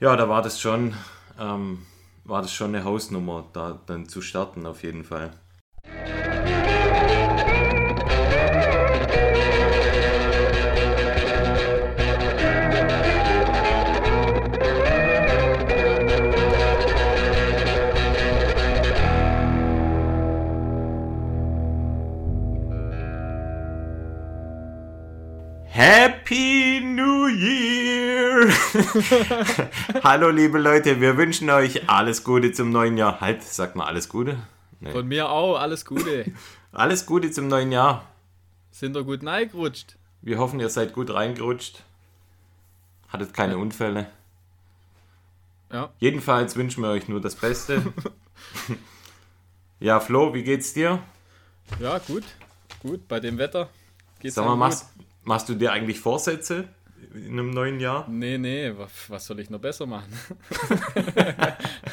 Ja, da war das schon, ähm, war das schon eine Hausnummer, da dann zu starten auf jeden Fall. Hallo liebe Leute, wir wünschen euch alles Gute zum neuen Jahr. Halt, sag mal alles Gute. Nee. Von mir auch, alles Gute. alles Gute zum neuen Jahr. Sind ihr gut reingerutscht? Wir hoffen, ihr seid gut reingerutscht. Hattet keine ja. Unfälle. Ja. Jedenfalls wünschen wir euch nur das Beste. ja, Flo, wie geht's dir? Ja, gut. Gut, bei dem Wetter geht's Sag mal, machst, Machst du dir eigentlich Vorsätze in einem neuen Jahr? Nee, nee, was soll ich noch besser machen?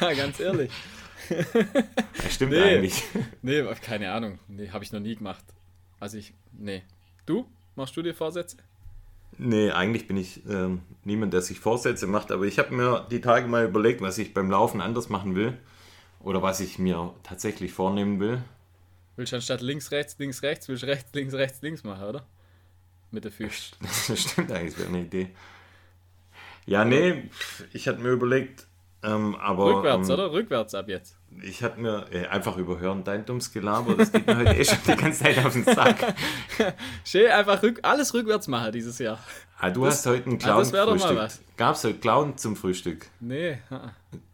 Ganz ehrlich. Ja, stimmt nee, eigentlich. Nee, keine Ahnung. Nee, habe ich noch nie gemacht. Also ich, nee. Du? Machst du dir Vorsätze? Nee, eigentlich bin ich ähm, niemand, der sich Vorsätze macht, aber ich habe mir die Tage mal überlegt, was ich beim Laufen anders machen will oder was ich mir tatsächlich vornehmen will. Willst du anstatt links, rechts, links, rechts, willst du rechts, links, rechts, links machen, oder? Mit der Füße. Das stimmt eigentlich, das wäre eine Idee. Ja, nee, ich hatte mir überlegt, ähm, aber. Rückwärts, ähm, oder? Rückwärts ab jetzt. Ich hatte mir äh, einfach überhören, dein dummes Gelaber, das geht mir heute eh schon die ganze Zeit auf den Sack. Schön, einfach rück, alles rückwärts machen dieses Jahr. Ah, du das, hast heute einen Clown. Ah, doch mal was. Gab es heute Clown zum Frühstück? Nee.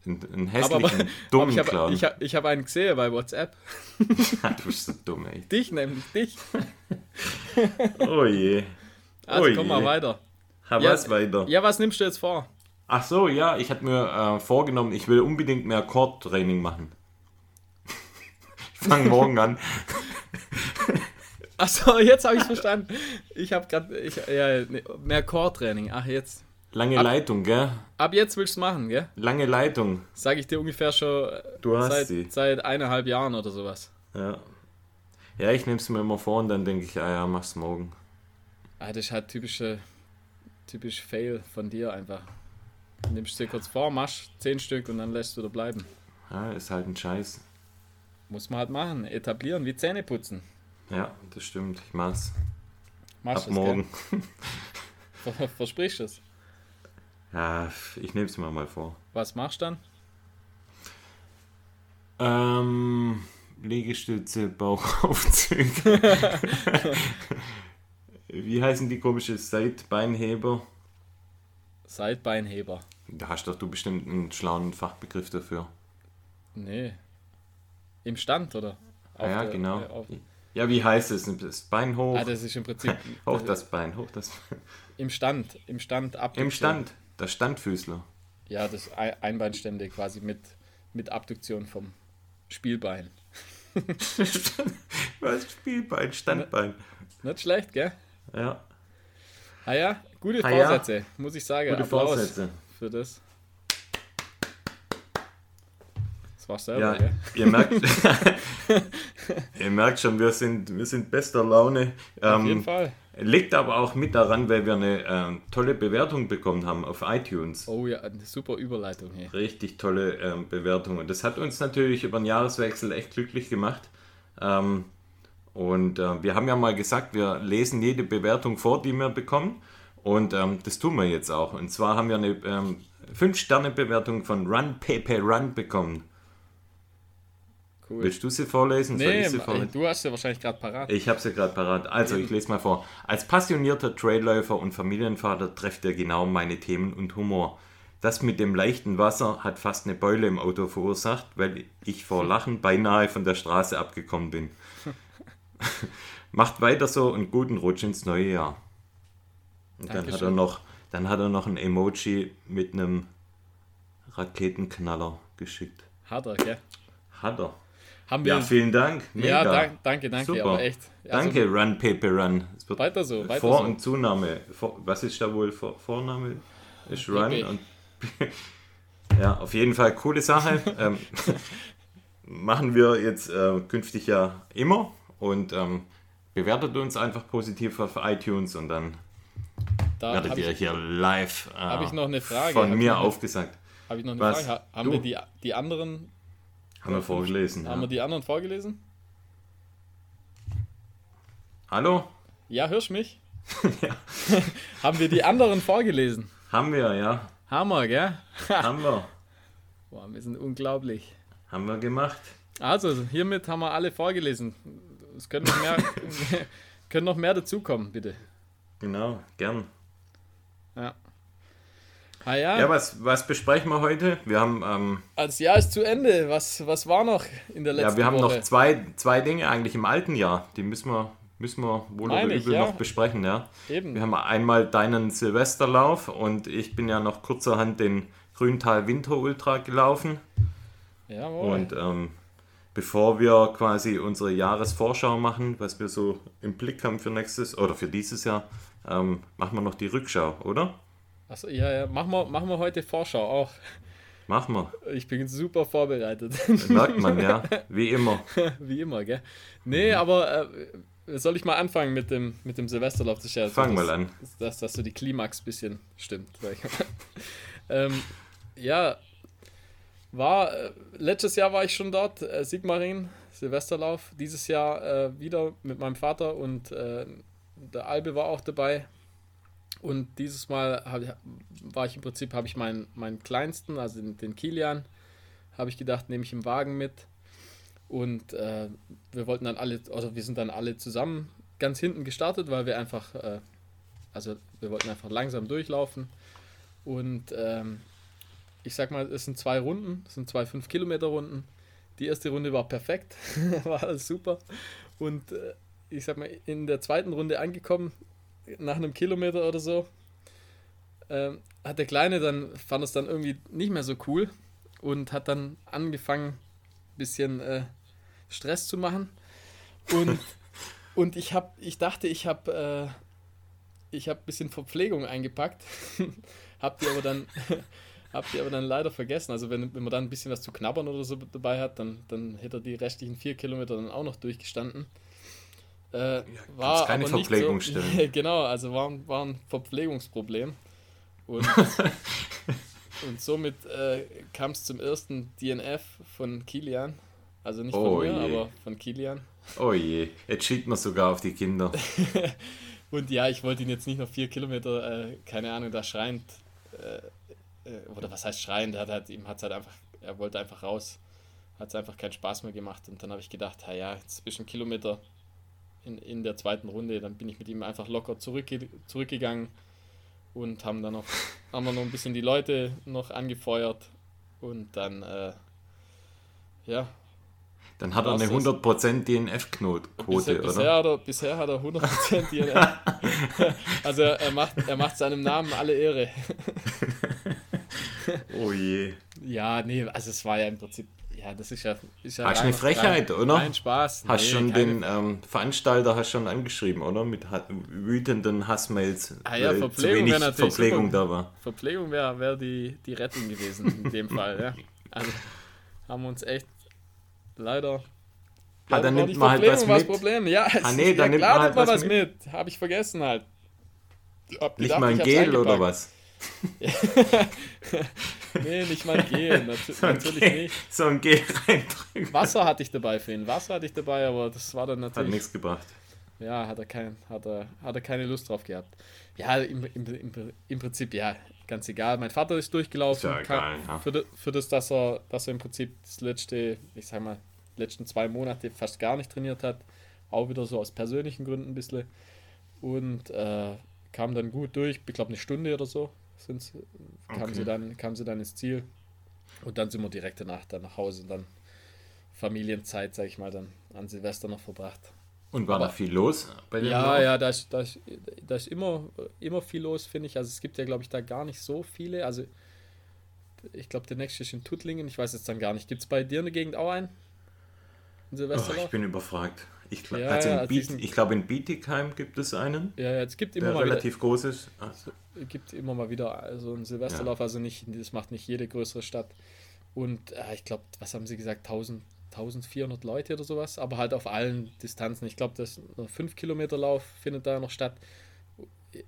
Einen, hässlichen, aber, dummen ich hab, Clown. Ich habe hab einen gesehen bei WhatsApp. du bist so dumm, ey. Dich nämlich, dich. oh je. Also oh komm je. mal weiter. Ha, ja, was weiter? Ja, was nimmst du jetzt vor? Ach so, ja, ich hatte mir äh, vorgenommen, ich will unbedingt mehr Core-Training machen. ich fange morgen an. Achso, jetzt habe ich verstanden. Ich habe gerade ja, mehr Core-Training. Ach, jetzt. Lange ab, Leitung, gell? Ab jetzt willst du es machen, gell? Lange Leitung. Sag ich dir ungefähr schon du hast seit, sie. seit eineinhalb Jahren oder sowas. Ja. Ja, ich nehme es mir immer vor und dann denke ich, ah ja, mach's morgen. Ah, das ist halt typische, typisch Fail von dir einfach. Du nimmst dir kurz vor, machst zehn Stück und dann lässt du da bleiben. Ja, ist halt ein Scheiß. Muss man halt machen, etablieren, wie Zähne putzen. Ja, das stimmt. Ich mach's. Machst Ab morgen. Versprichst du es? Ja, ich nehme es mir mal vor. Was machst du dann? Ähm, Liegestütze, Bauchaufzüge. Wie heißen die komische Seitbeinheber? Seitbeinheber. Da hast doch du bestimmt einen schlauen Fachbegriff dafür. Nee. Im Stand, oder? Auf ja, der, genau. Äh, ja, wie heißt es? Das Bein hoch. Ah, das ist im Prinzip. hoch das Bein, hoch das Bein. Im Stand, im Stand Abduktion. Im Stand, der Standfüßler. Ja, das Einbeinstände quasi mit, mit Abduktion vom Spielbein. Was? Spielbein, Standbein. Nicht schlecht, gell? Ja. Ah ja, gute ah, Vorsätze, ja. muss ich sagen. Gute Applaus Vorsätze. Für das. Das war selber, ja, Ihr merkt, ihr merkt schon, wir sind, wir sind bester Laune. Auf ähm, jeden Fall. Liegt aber auch mit daran, weil wir eine äh, tolle Bewertung bekommen haben auf iTunes. Oh ja, eine super Überleitung hier. Richtig tolle ähm, Bewertung. Und das hat uns natürlich über den Jahreswechsel echt glücklich gemacht. Ähm, und äh, wir haben ja mal gesagt, wir lesen jede Bewertung vor, die wir bekommen. Und ähm, das tun wir jetzt auch. Und zwar haben wir eine ähm, 5-Sterne-Bewertung von Run Pepe Run bekommen. Cool. Willst du sie vorlesen? Nee, sie vorlesen? du hast sie wahrscheinlich gerade parat. Ich habe sie gerade parat. Also, ich lese mal vor. Als passionierter Trailläufer und Familienvater trefft er genau meine Themen und Humor. Das mit dem leichten Wasser hat fast eine Beule im Auto verursacht, weil ich vor Lachen beinahe von der Straße abgekommen bin. Macht weiter so und guten Rutsch ins neue Jahr. Und dann hat, er noch, dann hat er noch ein Emoji mit einem Raketenknaller geschickt. Hat er, gell? Hat er. Haben wir ja, vielen Dank. Mega. Ja, danke, danke, danke, Super. aber echt. Also, danke, Run Paper Run. weiter so, weiter Vor- so. und Zunahme. Vor, was ist da wohl? Vor, Vorname ist Run okay. und ja, auf jeden Fall coole Sache. ähm, machen wir jetzt äh, künftig ja immer und ähm, bewertet uns einfach positiv auf iTunes und dann da werdet ihr ich, hier live äh, ich noch eine Frage. von mir aufgesagt. Habe ich noch eine Was? Frage? Ha- Haben Du? wir die, die anderen, Haben wir vorgelesen. haben wir Ja. die anderen vorgelesen? Hallo? Ja, hörst mich? haben wir die anderen vorgelesen? Haben wir, ja. Hammer, gell? Haben wir. Boah, wir sind unglaublich. Haben wir gemacht. Also, hiermit haben wir alle vorgelesen. Es können noch mehr, können noch mehr dazukommen, bitte. Genau, gern. Ja. Ah ja, Ja, was, was besprechen wir heute? Wir haben, ähm, das Jahr ist zu Ende. Was, was war noch in der letzten ja, wir haben Woche? noch zwei, zwei Dinge eigentlich im alten Jahr. Die müssen wir, müssen wir wohl oder Meine ich, übel ja. noch besprechen. Ja. Eben. Wir haben einmal deinen Silvesterlauf und ich bin ja noch kurzerhand den Grüntal Winter Ultra gelaufen. Jawohl. Und ähm, bevor wir quasi unsere Jahresvorschau machen, was wir so im Blick haben für nächstes oder für dieses Jahr, ähm, machen wir noch die Rückschau, oder? Achso, ja, ja. Machen wir, machen wir heute Vorschau auch. Machen wir. Ich bin super vorbereitet. Merkt man, ja. Wie immer. Wie immer, gell? Nee, Mhm. aber äh, soll ich mal anfangen mit dem, mit dem Silvesterlauf? Das ist ja so, Fang mal an. Dass, dass so die Klimax ein bisschen stimmt. ähm, ja, war, äh, letztes Jahr war ich schon dort, äh, Sigmaringen, Silvesterlauf. Dieses Jahr äh, wieder mit meinem Vater und äh, der Albe war auch dabei. Und dieses Mal hab, war ich im Prinzip, habe ich meinen, meinen kleinsten, also den, den Kilian, habe ich gedacht, nehme ich im Wagen mit. Und äh, wir wollten dann alle, also wir sind dann alle zusammen ganz hinten gestartet, weil wir einfach, äh, also wir wollten einfach langsam durchlaufen. Und ähm, ich sag mal, es sind zwei Runden, es sind zwei 5 Kilometer Runden. Die erste Runde war perfekt, war alles super. Und äh, ich sag mal, in der zweiten Runde angekommen, nach einem Kilometer oder so, ähm, hat der Kleine dann, fand es dann irgendwie nicht mehr so cool und hat dann angefangen, ein bisschen äh, Stress zu machen. Und, und ich, hab, ich dachte, ich habe äh, ich hab ein bisschen Verpflegung eingepackt, hab die aber dann. Habt ihr aber dann leider vergessen. Also wenn, wenn man dann ein bisschen was zu knabbern oder so dabei hat, dann, dann hätte er die restlichen vier Kilometer dann auch noch durchgestanden. Äh, war keine aber nicht Verpflegung so, genau, also war, ein- war ein Verpflegungsproblem. Und, und somit äh, kam es zum ersten DNF von Kilian. Also nicht von Oh mir, je. aber von Kilian. Oh je, jetzt schiebt man sogar auf die Kinder. Und ja, ich wollte ihn jetzt nicht noch vier Kilometer, äh, keine Ahnung, da schreiend, äh, oder was heißt schreiend, er hat halt, ihm hat halt einfach, er wollte einfach raus, hat es einfach keinen Spaß mehr gemacht und dann habe ich gedacht, ja, jetzt bist du einen Kilometer in, in der zweiten Runde, dann bin ich mit ihm einfach locker zurückge zurückgegangen und haben dann noch, haben wir noch ein bisschen die Leute noch angefeuert und dann, äh, ja, Dann hat er eine Was ist- 100% DNF-Quote, Bisher, bisher, oder? hat er, bisher hat er 100% DNF. also er macht, er macht seinem Namen alle Ehre. Oh je. Ja, nee, also es war ja im Prinzip, ja, das ist ja... Ist ja Hast du eine Frechheit, rein, oder? Rein Spaß. Hast Nee, schon den ähm, Veranstalter hast schon angeschrieben, oder? Mit ha wütenden Hassmails, Ah ja, zu Verpflegung wenig wäre natürlich Verpflegung super. da war. Verpflegung wäre wär die, die Rettung gewesen in dem Fall, ja. Also haben wir uns echt leider... Ah, dann nimmt man halt was mit. Problem. Ja, Ah, nee, dann ja, nimmt klar man halt was was mit. Habe ich vergessen halt. Hab Nicht gedacht, mal ein Gel oder was? Nee, nicht mal Gel, nat So natürlich Gel, nicht. so ein Gel reindrücken. Wasser hatte ich dabei für ihn. Wasser hatte ich dabei, aber das war dann Hat natürlich. nichts gebracht. Ja, hat er, kein, hat, er, hat er keine Lust drauf gehabt. Ja, im, im, im, im Prinzip, ja, ganz egal. Mein Vater ist durchgelaufen. Ist ja egal, ja. Für, das, für das, dass er, dass er im Prinzip das letzte, ich sag mal, letzten zwei Monate fast gar nicht trainiert hat. Auch wieder so aus persönlichen Gründen ein bisschen. Und äh, kam dann gut durch. Ich glaube, eine Stunde oder so sind's, kam, Okay. sie dann, kam sie dann ins Ziel. Und dann sind wir direkt danach dann nach Hause und dann Familienzeit, sag ich mal, dann an Silvester noch verbracht. Und war Aber- da viel los bei dem Ja, Lauf? ja, da ist, da ist, da ist immer, immer viel los, finde ich. Also es gibt ja, glaube ich, da gar nicht so viele. Also ich glaube, der nächste ist in Tuttlingen. Ich weiß jetzt dann gar nicht. Gibt es bei dir in der Gegend auch einen? Ein Oh, ich bin überfragt. Ich, Ja, also ja, in also ich glaube, in Bietigheim gibt es einen, ja, ja, es gibt immer der mal wieder, relativ groß ist. Ah, gibt immer mal wieder so einen Silvesterlauf. Also nicht, das macht nicht jede größere Stadt. Und äh, ich glaube, was haben sie gesagt? 1000, 1400 Leute oder sowas. Aber halt auf allen Distanzen. Ich glaube, das 5 Kilometer Lauf findet da noch statt.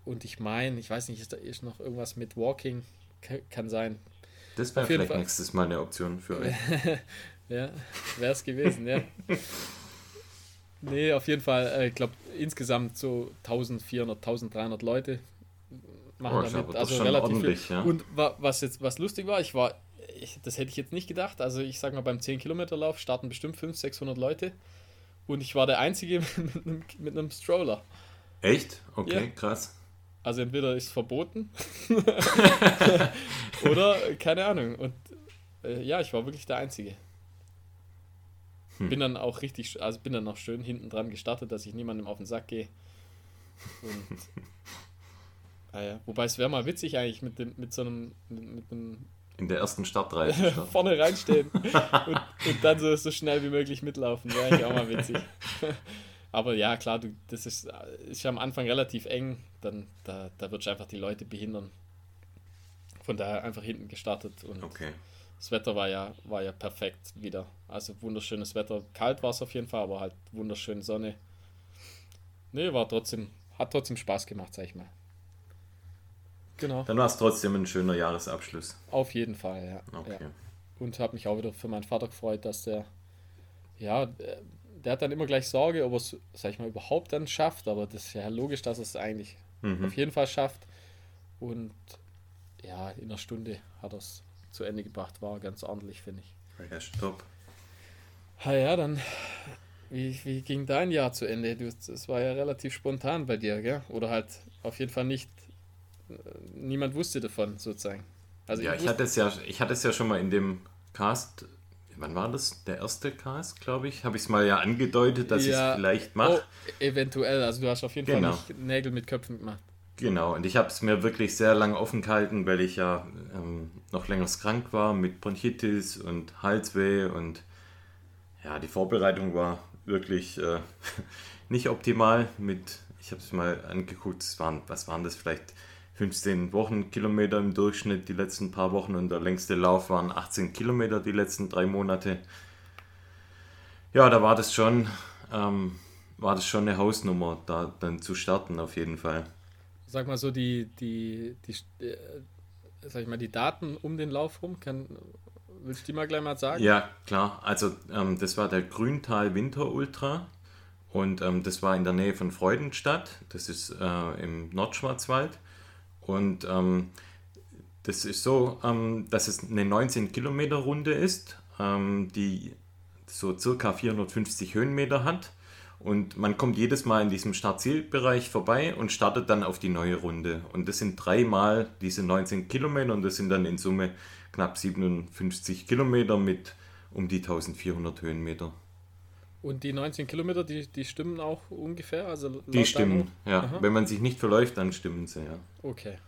Und ich meine, ich weiß nicht, ist da ist noch irgendwas mit Walking? Ka- Kann sein. Das wäre vielleicht Fall. nächstes Mal eine Option für euch. ja, wäre es gewesen, ja. Nee, auf jeden Fall, äh, ich glaube, insgesamt so 1400, 1300 Leute machen oh, damit. Also relativ viel. Ja. Und was jetzt was lustig war, ich war, ich, das hätte ich jetzt nicht gedacht. Also ich sag mal, beim 10-Kilometer-Lauf starten bestimmt 500, 600 Leute. Und ich war der Einzige mit einem, mit einem Stroller. Echt? Okay, ja. krass. Also entweder ist es verboten oder keine Ahnung. Und äh, ja, ich war wirklich der Einzige. Hm. Bin dann auch richtig, also bin dann auch schön hinten dran gestartet, dass ich niemandem auf den Sack gehe. Und ah ja, wobei es wäre mal witzig eigentlich mit dem, mit so einem, mit, mit einem in der ersten Startreihe. vorne reinstehen und, und, dann so, so schnell wie möglich mitlaufen. Wäre eigentlich auch mal witzig. Aber ja, klar, du, das ist, ist ja am Anfang relativ eng. Dann, da, da wird einfach die Leute behindern. Von daher einfach hinten gestartet. Und okay. Das Wetter war ja, war ja perfekt wieder. Also wunderschönes Wetter. Kalt war es auf jeden Fall, aber halt wunderschöne Sonne. Nee, war trotzdem, hat trotzdem Spaß gemacht, sag ich mal. Genau. Dann war es trotzdem ein schöner Jahresabschluss. Auf jeden Fall, ja. Okay. Ja. Und habe mich auch wieder für meinen Vater gefreut, dass der, ja, der hat dann immer gleich Sorge, ob er es, sag ich mal, überhaupt dann schafft, aber das ist ja logisch, dass er es eigentlich mhm. auf jeden Fall schafft. Und ja, in einer Stunde hat er es zu Ende gebracht, war ganz ordentlich, finde ich. Ja, stopp. Ja, ja, dann, wie, wie ging dein Jahr zu Ende? Es war ja relativ spontan bei dir, gell? Oder halt auf jeden Fall nicht niemand wusste davon, sozusagen. Also ja, ich, ich hatte es ja, ich hatte es ja schon mal in dem Cast, wann war das? Der erste Cast, glaube ich, habe ich es mal ja angedeutet, dass ja, ich es vielleicht mache. Oh, eventuell, also du hast auf jeden genau. Fall nicht Nägel mit Köpfen gemacht. Genau, und ich habe es mir wirklich sehr lange offen gehalten, weil ich ja ähm, noch länger krank war mit Bronchitis und Halsweh und ja, die Vorbereitung war wirklich äh, nicht optimal mit, ich habe es mal angeguckt, es waren, was waren das vielleicht 15 Wochenkilometer im Durchschnitt die letzten paar Wochen und der längste Lauf waren 18 Kilometer die letzten drei Monate. Ja, da war das schon, ähm, war das schon eine Hausnummer, da dann zu starten auf jeden Fall. Sag mal so die, die, die, äh, sag ich mal, die Daten um den Lauf rum, kann, willst du die mal gleich mal sagen? Ja, klar. Also ähm, das war der Grüntal Winter Ultra und ähm, das war in der Nähe von Freudenstadt. Das ist äh, im Nordschwarzwald. Und ähm, das ist so, ähm, dass es eine 19 Kilometer Runde ist, ähm, die so circa 450 Höhenmeter hat. Und man kommt jedes Mal in diesem Startzielbereich vorbei und startet dann auf die neue Runde. Und das sind dreimal diese 19 Kilometer und das sind dann in Summe knapp 57 Kilometer mit um die 1400 Höhenmeter. Und die 19 Kilometer, die, die stimmen auch ungefähr? Also die stimmen, ja. Aha. Wenn man sich nicht verläuft, dann stimmen sie, ja. Okay.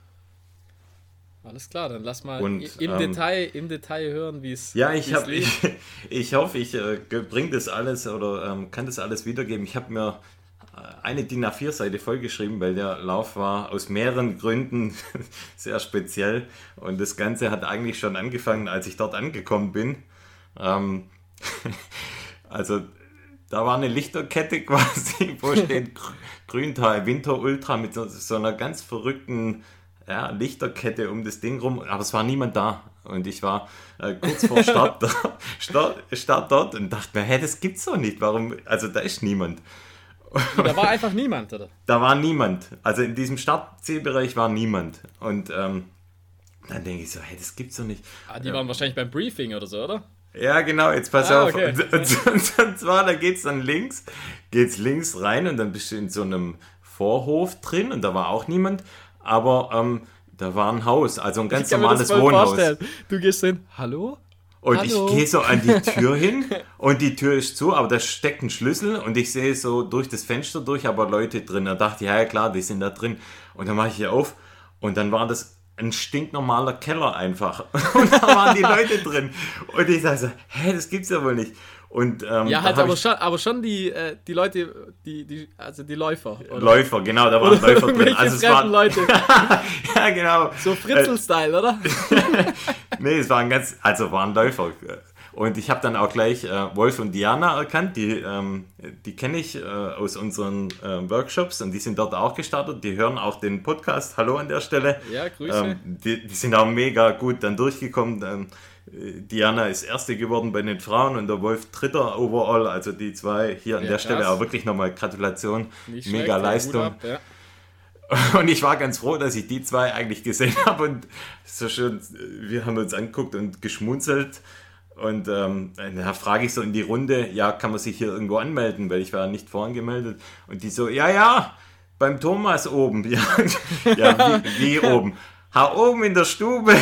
Alles klar, dann lass mal Und, im, ähm, Detail, im Detail hören, wie es Ja, ich, hab, ich, ich hoffe, ich äh, bringe das alles oder ähm, kann das alles wiedergeben. Ich habe mir äh, eine DIN A4-Seite vollgeschrieben, weil der Lauf war aus mehreren Gründen sehr speziell. Und das Ganze hat eigentlich schon angefangen, als ich dort angekommen bin. Ähm, also da war eine Lichterkette quasi, wo steht Grüntal Winter Ultra mit so, so, einer ganz verrückten ja, Lichterkette um das Ding rum, aber es war niemand da. Und ich war äh, kurz vor Start, Start, Start, dort und dachte mir, hä, das gibt's doch nicht. Warum? Also da ist niemand. Da war einfach niemand, oder? Da war niemand. Also in diesem Startzielbereich war niemand. Und ähm, dann denke ich so, hey, das gibt's doch nicht. Ah, die waren wahrscheinlich beim Briefing oder so, oder? Ja, genau, jetzt pass ah, auf. Okay. Und, und, und, und, zwar, da geht's dann links, geht's links rein und dann bist du in so einem Vorhof drin und da war auch niemand, aber ähm, da war ein Haus, also ein ganz normales Wohnhaus. Vorstellen. Du gehst hin, hallo? Und Hallo. ich gehe so an die Tür hin und die Tür ist zu, aber da steckt ein Schlüssel und ich sehe so durch das Fenster durch, aber Leute drin. Da dachte ich, ja, ja klar, die sind da drin. Und dann mache ich hier auf und dann war das ein stinknormaler Keller einfach. Und da waren die Leute drin. Und ich sage so, hä, das gibt's ja wohl nicht. Und, ähm, ja, halt aber schon, aber schon die, äh, die Leute, die, die, also die Läufer. Oder? Läufer, genau, da waren Läufer drin. Also es waren Leute. ja, genau. So Fritzel-Style, oder? nee, es waren ganz, also waren Läufer. Und ich habe dann auch gleich äh, Wolf und Diana erkannt, die, ähm, die kenne ich äh, aus unseren äh, Workshops und die sind dort auch gestartet. Die hören auch den Podcast. Hallo an der Stelle. Ja, Grüße. Ähm, die, die, sind auch mega gut dann durchgekommen. Ähm, Diana ist Erste geworden bei den Frauen und der Wolf Dritter overall. Also die zwei hier an ja, der Stelle auch wirklich nochmal Gratulation. Nicht mega Leistung. Ab, ja. Und ich war ganz froh, dass ich die zwei eigentlich gesehen habe und so schön, wir haben uns angeguckt und geschmunzelt. Und ähm, da frage ich so in die Runde, ja, kann man sich hier irgendwo anmelden, weil ich war nicht vorangemeldet. Und die so, ja, ja, beim Thomas oben. Ja, ja wie, wie oben? Ha, oben in der Stube.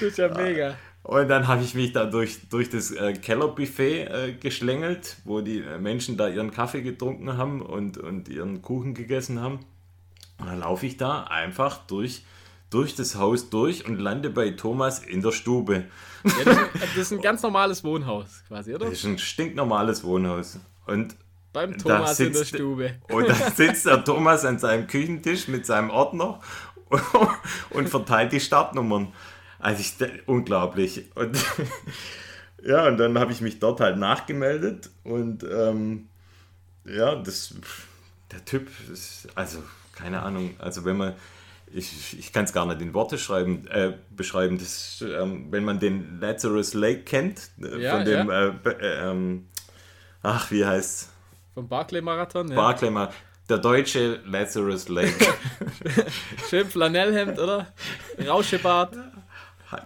Das ist ja mega. Und dann habe ich mich da durch, durch das äh, Kellerbuffet äh, geschlängelt, wo die äh, Menschen da ihren Kaffee getrunken haben und, und ihren Kuchen gegessen haben. Und dann laufe ich da einfach durch, durch das Haus durch und lande bei Thomas in der Stube. Ja, das, ist, das, ist, ein ganz normales Wohnhaus quasi, oder? Das ist ein stinknormales Wohnhaus. Und beim Thomas sitzt, in der Stube. Und da sitzt der Thomas an seinem Küchentisch mit seinem Ordner und verteilt die Startnummern. Also ich, unglaublich. Und ja, und dann habe ich mich dort halt nachgemeldet und ähm, ja, das, der Typ ist, also keine Ahnung, also wenn man, ich, ich kann es gar nicht in Worte schreiben, äh, beschreiben, das, ähm, wenn man den Lazarus Lake kennt, äh, ja, von dem, ja. äh, äh ähm, ach, wie heißt Vom Barclay-Marathon? Ja. Barclay-Marathon. Der deutsche Lazarus Lake. Schön Flanellhemd, oder? Rauschebart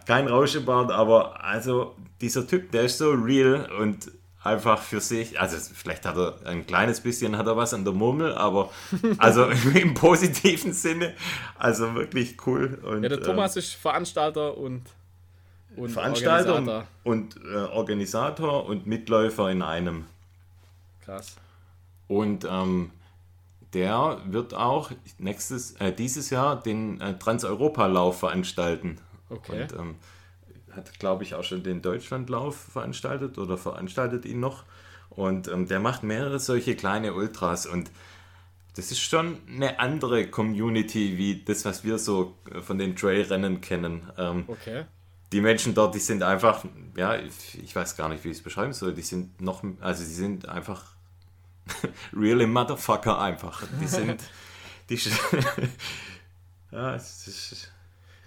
kein Rauschebart, aber also dieser Typ, der ist so real und einfach für sich, also vielleicht hat er ein kleines bisschen hat er was an der Murmel, aber also im positiven Sinne, also wirklich cool. Und, ja, der Thomas äh, ist Veranstalter und, und Veranstalter Organisator. und, und äh, Organisator und Mitläufer in einem. Krass. Und ähm, der wird auch nächstes, äh, dieses Jahr den äh, Transeuropalauf veranstalten. Okay. Und ähm, hat, glaube ich, auch schon den Deutschlandlauf veranstaltet oder veranstaltet ihn noch. Und ähm, der macht mehrere solche kleine Ultras und das ist schon eine andere Community wie das, was wir so äh, von den Trailrennen kennen. Ähm, okay. Die Menschen dort, die sind einfach, ja, ich weiß gar nicht, wie ich es beschreiben soll. Die sind noch, also die sind einfach really Motherfucker einfach. Die sind, die, ja, es ist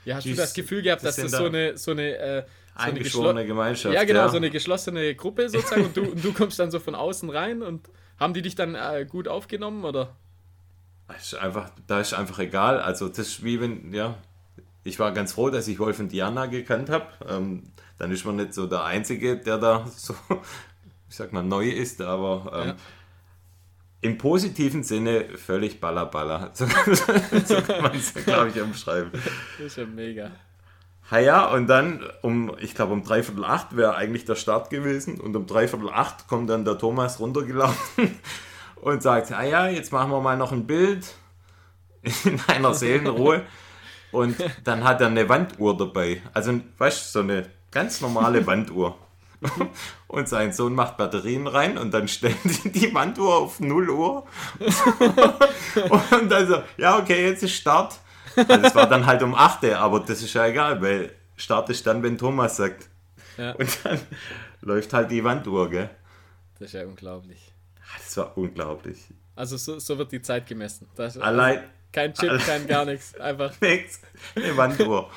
ja, hast du das Gefühl gehabt, dass das so eine, so eine, äh, so eingeschworene eine Gemeinschaft. Ja, genau, ja. so eine geschlossene Gruppe sozusagen und du, und du kommst dann so von außen rein und haben die dich dann äh, gut aufgenommen oder? ist einfach, da ist einfach egal. Also das ist wie wenn, ja, ich war ganz froh, dass ich Wolf und Diana gekannt habe. Ähm, dann ist man nicht so der Einzige, der da so, ich sag mal, neu ist, aber ähm, ja im positiven Sinne völlig ballerballer. So, so kann man es, glaube ich, umschreiben. Das ist ja mega. Ha ja, und dann um, ich glaube um dreiviertel acht wäre eigentlich der Start gewesen und um dreiviertel acht kommt dann der Thomas runtergelaufen und sagt, ah ja, jetzt machen wir mal noch ein Bild in einer Seelenruhe. Und dann hat er eine Wanduhr dabei. Also, weißt du, so eine ganz normale Wanduhr. Und sein Sohn macht Batterien rein und dann stellen sie die Wanduhr auf 0 Uhr. und dann so, ja, okay, jetzt ist Start. Also es war dann halt um 8 Uhr, aber das ist ja egal, weil Start ist dann, wenn Thomas sagt. Ja. Und dann läuft halt die Wanduhr, gell? Das ist ja unglaublich. Ah, das war unglaublich. Also so, so wird die Zeit gemessen. Das, allein, also kein Chip, kein gar nichts. Einfach. Nichts. Eine Wanduhr.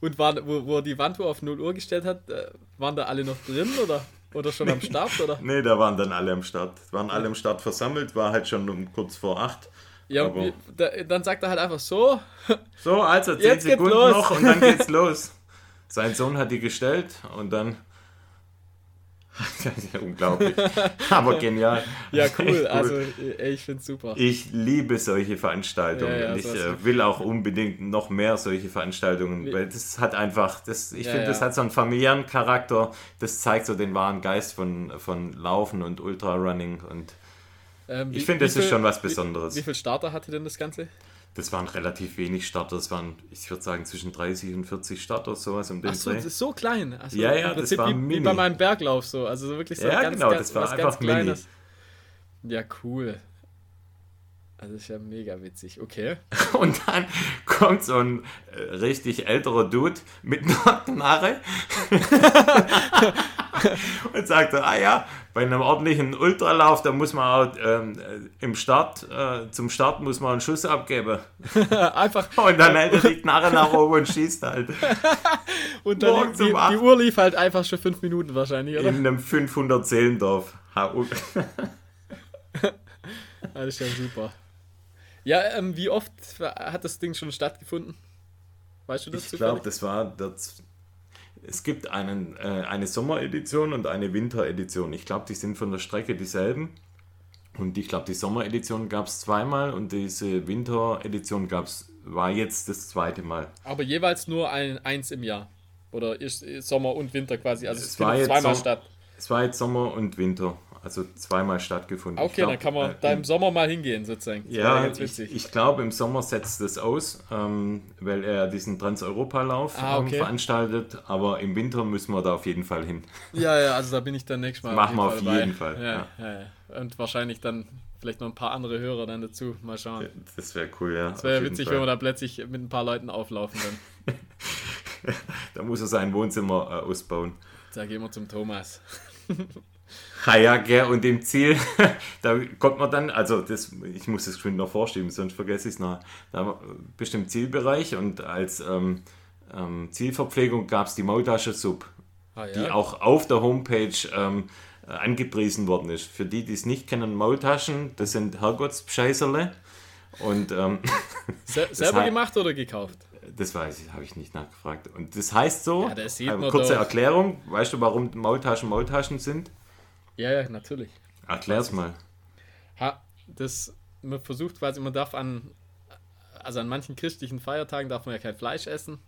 Und war, wo, wo er die Wanduhr auf 0 Uhr gestellt hat, äh, waren da alle noch drin oder, oder schon am Start? Oder? nee, da waren dann alle am Start. Waren alle am Start versammelt, war halt schon um kurz vor 8. Ja, da, dann sagt er halt einfach so. So, also 10 Sekunden noch und dann geht's los. Sein Sohn hat die gestellt und dann Unglaublich. Aber genial. Ja, cool. Also, ich finde es super. Ich liebe solche Veranstaltungen. Ja, ja, ich äh, will auch unbedingt noch mehr solche Veranstaltungen, weil das hat einfach, das, ich ja, finde, das hat so einen familiären Charakter. Das zeigt so den wahren Geist von, von Laufen und Ultrarunning. Und ähm, ich finde, das ist schon was Besonderes. Wie, wie viele Starter hatte denn das Ganze? Das waren relativ wenig Starter. Das waren, ich würde sagen, zwischen 30 und 40 Starter, sowas um den Ach so, das ist so klein. Also ja, ja, das war wie, mini. wie bei meinem Berglauf so. Also wirklich so ja, ganz, genau, das war einfach Kleines. Ja, cool. Also das ist ja mega witzig. Okay. Und dann kommt so ein äh, richtig älterer Dude mit einer Knarre und sagt so, ah ja, bei einem ordentlichen Ultralauf, da muss man auch ähm, äh, im Start, äh, zum Start muss man einen Schuss abgeben. Einfach. Und dann hält er die Knarre nach oben und schießt halt. Und dann die, die, Uhr lief halt einfach schon fünf Minuten wahrscheinlich, oder? In einem 500 Seelendorf. Ist ja super. Ja, ähm, wie oft hat das Ding schon stattgefunden? Weißt du das Ich glaube, das war das. Es gibt einen, äh, eine Sommeredition und eine Winteredition. Ich glaube, die sind von der Strecke dieselben. Und ich glaube, die Sommeredition gab es zweimal und diese Winteredition gab's, war jetzt das zweite Mal. Aber jeweils nur ein, eins im Jahr. Oder ist Sommer und Winter quasi. Also es, Es war findet zweimal Som- statt. Es war jetzt Sommer und Winter, also zweimal stattgefunden. Okay, glaub, dann kann man äh, da im Sommer mal hingehen, sozusagen. Das Ja, ganz ich, ich glaube, im Sommer setzt es aus, ähm, weil er diesen Trans-Europa-Lauf Ah, okay. ähm, veranstaltet. Aber im Winter müssen wir da auf jeden Fall hin. ja, ja, also da bin ich dann nächstes Mal. Machen wir auf dabei. jeden Fall, Ja, ja. ja. Und wahrscheinlich dann vielleicht noch ein paar andere Hörer dann dazu. Mal schauen. Das wäre cool, ja. Es wäre witzig, wenn wir da plötzlich mit ein paar Leuten auflaufen dann. Da muss er sein Wohnzimmer äh, ausbauen. Da gehen wir zum Thomas. Ha ja, gell, und im Ziel, da kommt man dann, also das, ich muss das geschwind noch vorschieben, sonst vergesse ich es noch. Da bist du im Zielbereich und als ähm, ähm, Zielverpflegung gab es die Maultasche Sub, Ah, die ja. auch auf der Homepage ähm, äh, angepriesen worden ist. Für die, die es nicht kennen, Maultaschen, das sind Herrgottsbescheißerle. Und ähm, Se selber gemacht oder gekauft? das weiß ich, habe ich nicht nachgefragt. Und das heißt so, Ja, das kurze. Erklärung, weißt du, warum Maultaschen Maultaschen sind? Ja, ja, natürlich. Erklär's mal. Ha, das, man versucht quasi, man darf an, also an manchen christlichen Feiertagen darf man ja kein Fleisch essen.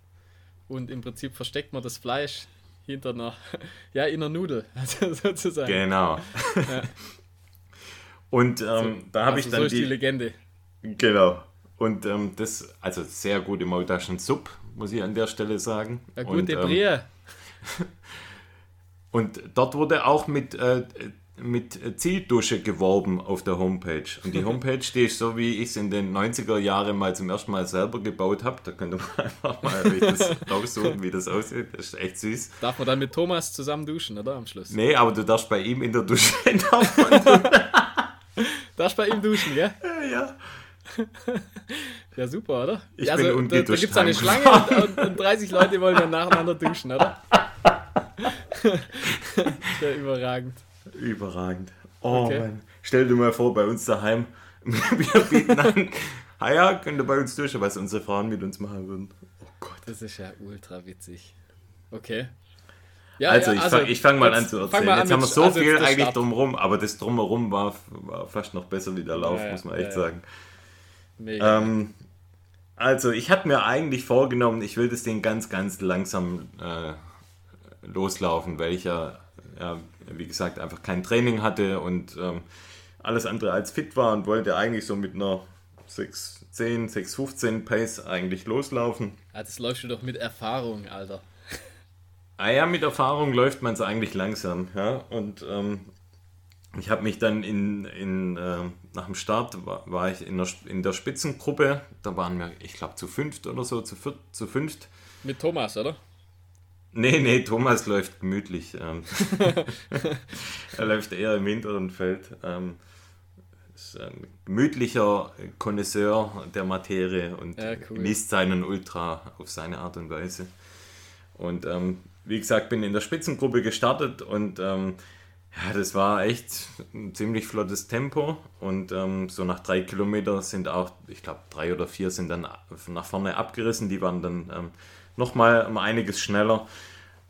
Und im Prinzip versteckt man das Fleisch hinter einer, ja, in einer Nudel, also sozusagen. Genau. Und ähm, da habe also ich dann so ist die die, Legende. genau. Und ähm, das, also sehr gute Maultaschen-Sub, muss ich an der Stelle sagen. Ja, und, gute ähm, Brie. Und dort wurde auch mit, äh, mit Zieldusche geworben auf der Homepage. Und die Homepage, die ist so, wie ich es in den 90er Jahren mal zum ersten Mal selber gebaut habe. Da könnt ihr mal einfach mal das raussuchen, wie das aussieht. Das ist echt süß. Darf man dann mit Thomas zusammen duschen, oder? Am Schluss. Nee, aber du darfst bei ihm in der Dusche darf man Darfst bei ihm duschen, gell? ja. Ja, super, oder? Ich ja, bin da, da ungeduscht gibt es eine. Schlange und, und, und 30 Leute wollen dann nacheinander duschen, oder? wäre überragend. Überragend. Oh Okay. Mann. Stell dir mal vor, bei uns daheim, wir bieten an, ah ja, könnt ihr bei uns duschen, was unsere Frauen mit uns machen würden. Oh Gott. Das ist ja ultra witzig. Okay. Ja, Also, ja, ich fange fang mal an zu erzählen. Jetzt haben wir mit- so also viel eigentlich Start. drumherum, aber das drumherum war, war fast noch besser wie der Lauf, Ja, ja, muss man ja, echt ja. sagen. Mega. Ähm, also, ich hatte mir eigentlich vorgenommen, ich will das Ding ganz, ganz langsam äh, loslaufen, weil ich ja, ja, wie gesagt, einfach kein Training hatte und ähm, alles andere als fit war und wollte eigentlich so mit einer 610, 615 Pace eigentlich loslaufen. Ah, das läufst du doch mit Erfahrung, Alter. Ah ja, mit Erfahrung läuft man es eigentlich langsam. Ja? Und ähm, ich habe mich dann in, in, ähm, nach dem Start war, war ich in der, in der Spitzengruppe. Da waren wir, ich glaube, zu fünft oder so, zu, viert, zu fünft. Mit Thomas, oder? Nee, nee, Thomas läuft gemütlich. Ähm. er läuft eher im hinteren Feld. Ähm, ist ein gemütlicher Connoisseur der Materie und Ja, cool. liest seinen Ultra auf seine Art und Weise. Und ähm, wie gesagt, bin in der Spitzengruppe gestartet und ähm, ja, das war echt ein ziemlich flottes Tempo. Und ähm, so nach drei Kilometern sind auch, ich glaube, drei oder vier sind dann nach vorne abgerissen. Die waren dann ähm, nochmal um einiges schneller.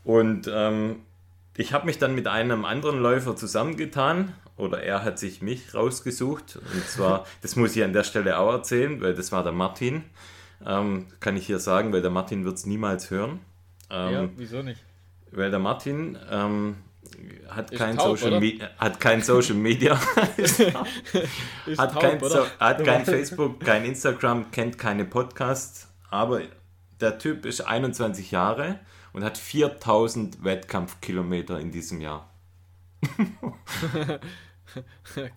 Und ähm, ich habe mich dann mit einem anderen Läufer zusammengetan oder er hat sich mich rausgesucht. Und zwar, das muss ich an der Stelle auch erzählen, weil das war der Martin. Ähm, kann ich hier sagen, weil der Martin wird es niemals hören. Ähm, ja, wieso nicht? Weil der Martin ähm, hat, kein taub, hat kein Social Media, hat, taub, kein, so hat kein Facebook, kein Instagram, kennt keine Podcasts, aber der Typ ist 21 Jahre und hat 4000 Wettkampfkilometer in diesem Jahr.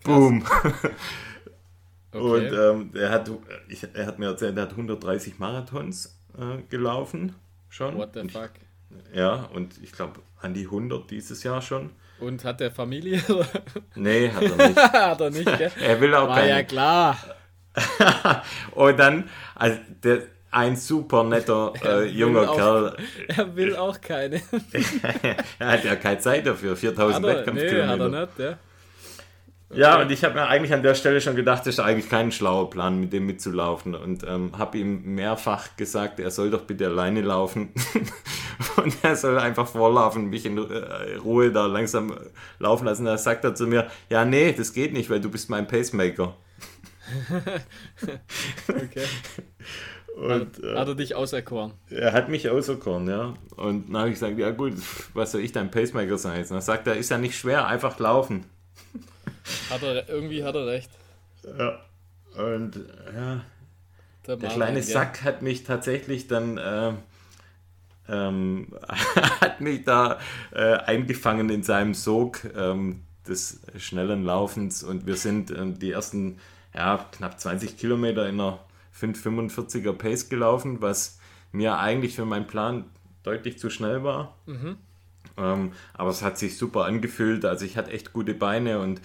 Boom. Okay. Und ähm, er, hat, ich, er hat mir erzählt, er hat 130 Marathons äh, gelaufen schon. What the fuck? Ja, und ich glaube an die 100 dieses Jahr schon. Und hat der Familie? nee, hat er nicht. hat er nicht, gell? er will auch War keine. ja klar. und dann, also der, ein super netter äh, junger auch, Kerl. Er will auch keine. er hat ja keine Zeit dafür, 4000 Wettkampfkilometer. Nee, hat er nicht, ja. Ja, und ich habe mir eigentlich an der Stelle schon gedacht, das ist eigentlich kein schlauer Plan, mit dem mitzulaufen. Und ähm, habe ihm mehrfach gesagt, er soll doch bitte alleine laufen. und er soll einfach vorlaufen, mich in äh, Ruhe da langsam laufen lassen. Da sagt er zu mir, ja, nee, das geht nicht, weil du bist mein Pacemaker. okay. Und, äh, hat er dich auserkoren? Er hat mich auserkoren, ja. Und dann habe ich gesagt, ja gut, was soll ich dein Pacemaker sein jetzt? Und dann sagt er, ist ja nicht schwer, einfach laufen. Hat er, irgendwie hat er recht. Ja. Und ja, der, der kleine ja. Sack hat mich tatsächlich dann äh, ähm, hat mich da äh, eingefangen in seinem Sog ähm, des schnellen Laufens und wir sind äh, die ersten ja, knapp 20 Kilometer in einer 5,45er Pace gelaufen, was mir eigentlich für meinen Plan deutlich zu schnell war. Mhm. Ähm, aber es hat sich super angefühlt. Also ich hatte echt gute Beine und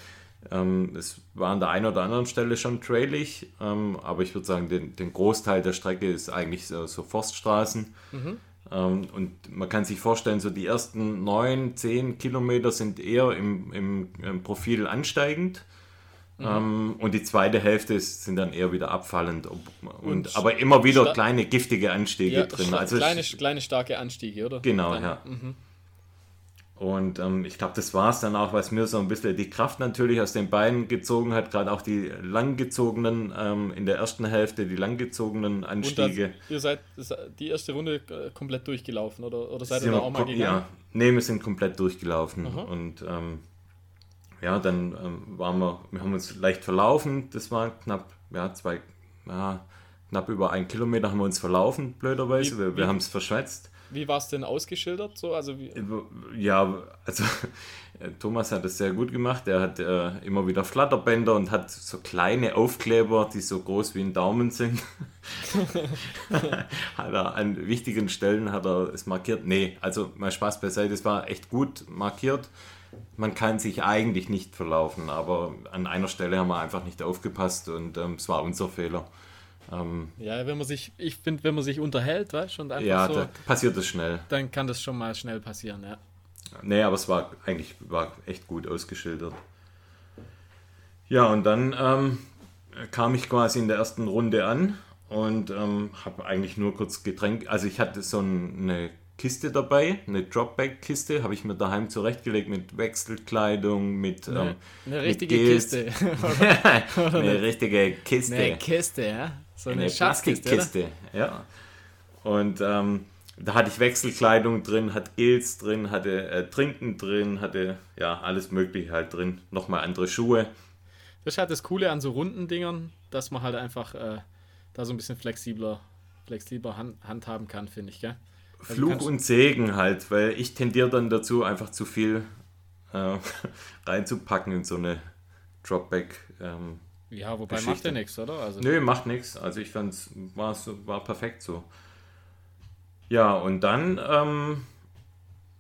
ähm, es war an der einen oder anderen Stelle schon trailig, ähm, aber ich würde sagen, den, den, Großteil der Strecke ist eigentlich so, so Forststraßen. Mhm. Ähm, und man kann sich vorstellen, so die ersten neun, zehn Kilometer sind eher im, im, im Profil ansteigend. Mhm. Ähm, und die zweite Hälfte sind dann eher wieder abfallend. Und, und aber immer wieder kleine giftige Anstiege ja, drin. Also kleine, kleine starke Anstiege, oder? Genau, dann, ja. Mhm. Und ähm, ich glaube, das war es dann auch, was mir so ein bisschen die Kraft natürlich aus den Beinen gezogen hat, gerade auch die langgezogenen, ähm, in der ersten Hälfte die langgezogenen Anstiege. Das, ihr seid die erste Runde äh, komplett durchgelaufen oder, oder seid ihr da auch mal gegangen? Ja, nee, wir sind komplett durchgelaufen Aha. und ähm, ja, dann ähm, waren wir, wir haben uns leicht verlaufen, das war knapp, ja, zwei, ja, knapp über einen Kilometer haben wir uns verlaufen, blöderweise, wie, wir, wir haben es verschwätzt. Wie war es denn ausgeschildert? So? Also wie ja, also Thomas hat es sehr gut gemacht. Er hat äh, immer wieder Flatterbänder und hat so kleine Aufkleber, die so groß wie ein Daumen sind. hat er an wichtigen Stellen hat er es markiert. Nee, also mal Spaß beiseite, es war echt gut markiert. Man kann sich eigentlich nicht verlaufen, aber an einer Stelle haben wir einfach nicht aufgepasst und ähm, es war unser Fehler. Ähm, ja, wenn man sich, ich finde, wenn man sich unterhält, weißt du, und einfach ja, so, da passiert das schnell. Dann kann das schon mal schnell passieren, ja. Nee, aber es war eigentlich war echt gut ausgeschildert. Ja, und dann ähm, kam ich quasi in der ersten Runde an und ähm, habe eigentlich nur kurz Getränk, also ich hatte so eine Kiste dabei, eine Dropback-Kiste, habe ich mir daheim zurechtgelegt mit Wechselkleidung, mit eine, ähm, eine richtige mit Kiste. eine richtige Kiste. Eine Kiste, ja. So eine, eine Plastikkiste, ja. Und ähm, da hatte ich Wechselkleidung drin, hatte Gels drin, hatte äh, Trinken drin, hatte ja alles Mögliche halt drin. Nochmal andere Schuhe. Das ist halt das Coole an so runden Dingern, dass man halt einfach äh, da so ein bisschen flexibler, flexibler hand, handhaben kann, finde ich, gell? Also Fluch und Segen halt, weil ich tendiere dann dazu, einfach zu viel äh, reinzupacken in so eine Dropback. Ähm, ja, wobei Geschichte. macht ja nichts, oder? Also Nö, macht nichts. Also ich fand es war, war perfekt so. Ja, und dann, ähm,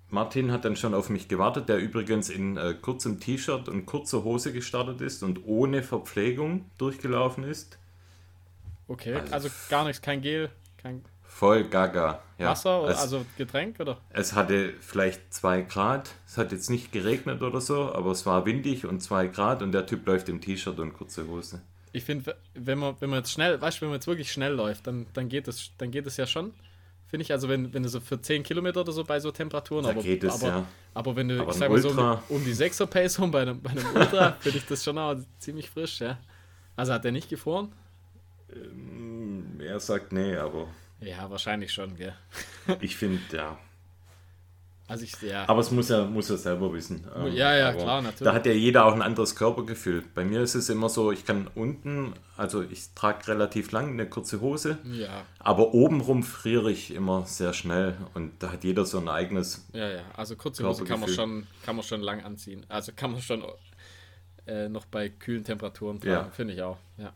Martin hat dann schon auf mich gewartet, der übrigens in äh, kurzem T-Shirt und kurzer Hose gestartet ist und ohne Verpflegung durchgelaufen ist. Okay, also, also gar nichts, kein Gel, kein Voll gaga. Ja. Wasser, es, also Getränk oder? Es hatte vielleicht zwei Grad. Es hat jetzt nicht geregnet oder so, aber es war windig und zwei Grad und der Typ läuft im T-Shirt und kurze Hose. Ich finde, wenn man, wenn man jetzt schnell, weißt du, wenn man jetzt wirklich schnell läuft, dann, dann geht es, dann geht es ja schon. Finde ich, also wenn, wenn du so für 10 Kilometer oder so bei so Temperaturen, da aber, geht es, aber, ja. aber wenn du, aber ich sag mal so um, um die 6er Pace rum bei einem, bei einem Ultra, finde ich das schon auch ziemlich frisch, ja. Also hat der nicht gefroren? Ähm, er sagt nee, aber ja, wahrscheinlich schon, gell? ich finde, ja. Also ich, ja. Aber es muss er, muss er selber wissen. Ähm, ja, ja, klar, natürlich. Da hat ja jeder auch ein anderes Körpergefühl. Bei mir ist es immer so, ich kann unten, also ich trage relativ lang eine kurze Hose, ja. aber obenrum friere ich immer sehr schnell und da hat jeder so ein eigenes. Ja, ja, also kurze Hose kann man schon, kann man schon lang anziehen. Also kann man schon äh, noch bei kühlen Temperaturen tragen, ja. finde ich auch. Ja.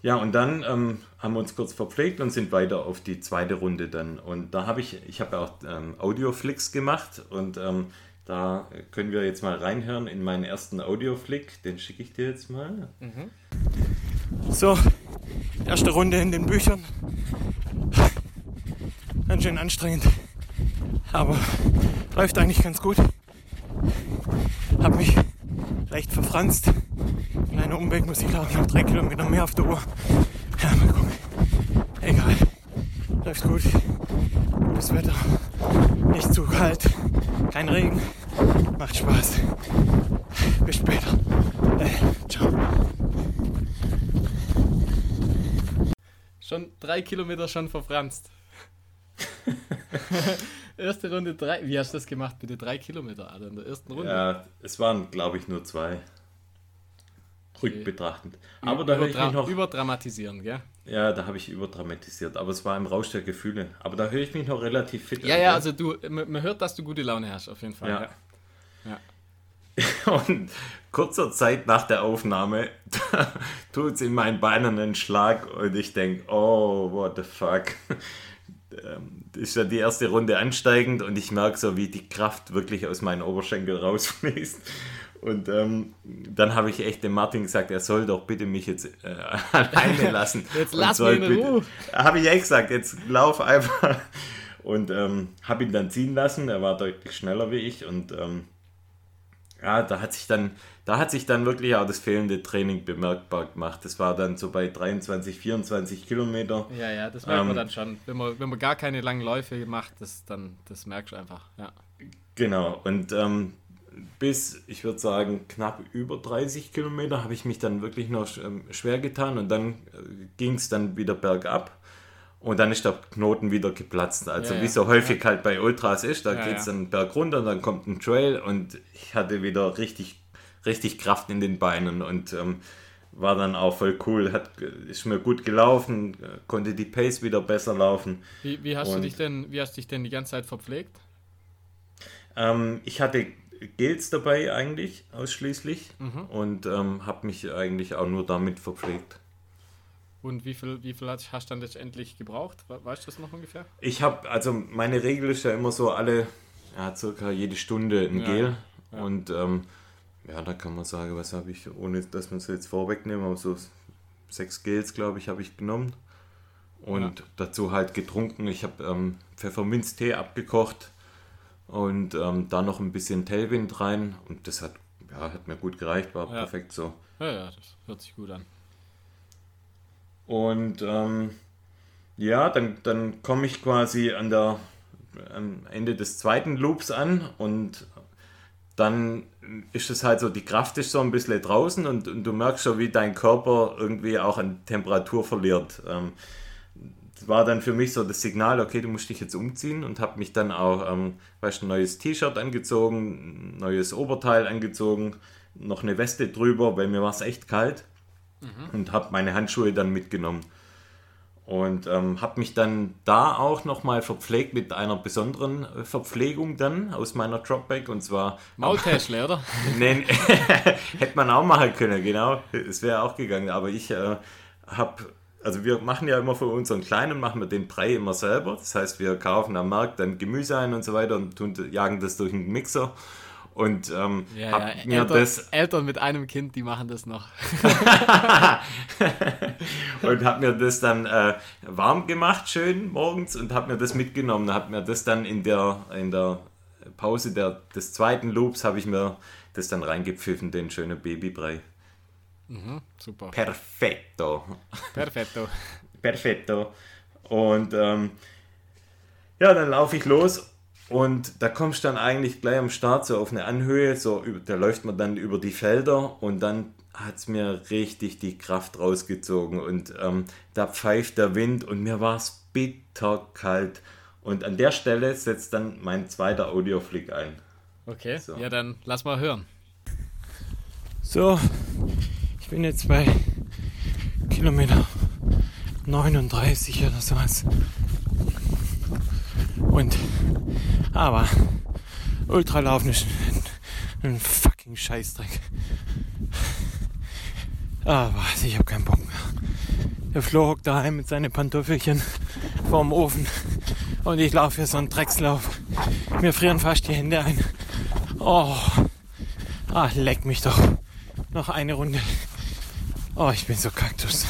Ja, und dann ähm, haben wir uns kurz verpflegt und sind weiter auf die zweite Runde dann. Und da habe ich, ich habe auch ähm, Audioflicks gemacht und ähm, da können wir jetzt mal reinhören in meinen ersten Audioflick. Den schicke ich dir jetzt mal. Mhm. So, erste Runde in den Büchern. Ganz schön anstrengend, aber läuft eigentlich ganz gut. Hab mich leicht verfranst. Kleiner Umweg muss ich glaube noch drei Kilometer mehr auf der Uhr. Ja, mal gucken. Egal. Läuft gut. Gutes Wetter. Nicht zu kalt. Kein Regen. Macht Spaß. Bis später. Äh, ciao. Schon drei Kilometer schon verfranst. Erste Runde drei. Wie hast du das gemacht? Bitte drei Kilometer, Alter, in der ersten Runde. Ja, es waren, glaube ich, nur zwei. Rückbetrachtend. Aber da höre ich mich noch. Überdramatisieren, gell? Ja, da habe ich überdramatisiert. Aber es war im Rausch der Gefühle. Aber da höre ich mich noch relativ fit Ja, an, ja, also du, man hört, dass du gute Laune hast, auf jeden Fall. Ja. ja. ja. Und kurzer Zeit nach der Aufnahme tut es in meinen Beinen einen Schlag und ich denke, oh, what the fuck ähm, ist ja die erste Runde ansteigend und ich merke so, wie die Kraft wirklich aus meinen Oberschenkel rausfließt. Und ähm, dann habe ich echt dem Martin gesagt, er soll doch bitte mich jetzt äh, alleine lassen. jetzt lass mich in Ruhe. Habe ich echt gesagt, jetzt lauf einfach. Und ähm, habe ihn dann ziehen lassen. Er war deutlich schneller wie ich und ähm, ja, da hat sich dann, da hat sich dann wirklich auch das fehlende Training bemerkbar gemacht. Das war dann so bei 23, 24 Kilometer. Ja, ja, das merkt ähm, man dann schon. Wenn man, wenn man gar keine langen Läufe macht, das, dann, das merkst du einfach, ja. Genau, und ähm, bis, ich würde sagen, knapp über 30 Kilometer habe ich mich dann wirklich noch ähm, schwer getan und dann äh, ging es dann wieder bergab. Und dann ist der Knoten wieder geplatzt. Also ja, wie so häufig ja. halt bei Ultras ist, da ja, geht es dann berg runter, dann kommt ein Trail und ich hatte wieder richtig, richtig Kraft in den Beinen und ähm, war dann auch voll cool, hat, ist mir gut gelaufen, konnte die Pace wieder besser laufen. Wie, wie hast und, du dich denn, wie hast dich denn die ganze Zeit verpflegt? Ähm, ich hatte Gels dabei eigentlich ausschließlich mhm. und ähm, habe mich eigentlich auch nur damit verpflegt. Und wie viel, wie viel hast du dann letztendlich gebraucht? Weißt du das noch ungefähr? Ich habe, also meine Regel ist ja immer so alle, ja, circa jede Stunde ein ja, Gel. Ja. Und ähm, ja, da kann man sagen, was habe ich, ohne dass man es jetzt vorwegnehmen, aber so sechs Gels, glaube ich, habe ich genommen. Und ja. dazu halt getrunken. Ich habe ähm, Pfefferminztee abgekocht und ähm, da noch ein bisschen Tailwind rein. Und das hat, ja, hat mir gut gereicht, war perfekt so. Ja, ja, das hört sich gut an. Und ähm, ja, dann, dann komme ich quasi an der, am Ende des zweiten Loops an und dann ist es halt so, die Kraft ist so ein bisschen draußen und, und du merkst schon, wie dein Körper irgendwie auch an Temperatur verliert. Ähm, das war dann für mich so das Signal, okay, du musst dich jetzt umziehen und habe mich dann auch, ähm, weißt, ein neues T-Shirt angezogen, ein neues Oberteil angezogen, noch eine Weste drüber, weil mir war es echt kalt mhm. und habe meine Handschuhe dann mitgenommen. Und ähm, habe mich dann da auch nochmal verpflegt mit einer besonderen äh, Verpflegung dann aus meiner Dropback und zwar. Maultäschle, oder? Nein, hätte man auch machen können, genau. Es wäre auch gegangen. Aber ich äh, habe, also wir machen ja immer für unseren Kleinen, machen wir den Brei immer selber. Das heißt, wir kaufen am Markt dann Gemüse ein und so weiter und tun, jagen das durch einen Mixer und ähm, ja, hab ja. mir Eltern, das. Eltern mit einem Kind, die machen das noch. und habe mir das dann äh, warm gemacht, schön morgens, und habe mir das mitgenommen. Habe mir das dann in der, in der Pause der, des zweiten Loops, habe ich mir das dann reingepfiffen, den schönen Babybrei. Mhm, super. Perfetto. Perfetto. Perfetto. Und ähm, ja, dann laufe ich los und da kommst du dann eigentlich gleich am Start so auf eine Anhöhe, so da läuft man dann über die Felder und dann hat es mir richtig die Kraft rausgezogen und ähm, da pfeift der Wind und mir war es bitterkalt. Und an der Stelle setzt dann mein zweiter Audioflick ein. Okay, so. ja dann lass mal hören. So, ich bin jetzt bei Kilometer 39 oder sowas. Und aber Ultralaufen ist ein, fucking Scheißdreck. Aber ich habe keinen Bock mehr. Der Flo hockt daheim mit seinen Pantoffelchen vorm Ofen und ich laufe hier so einen Dreckslauf. Mir frieren fast die Hände ein. Oh, ah, leck mich doch. Noch eine Runde. Oh, ich bin so Kaktus.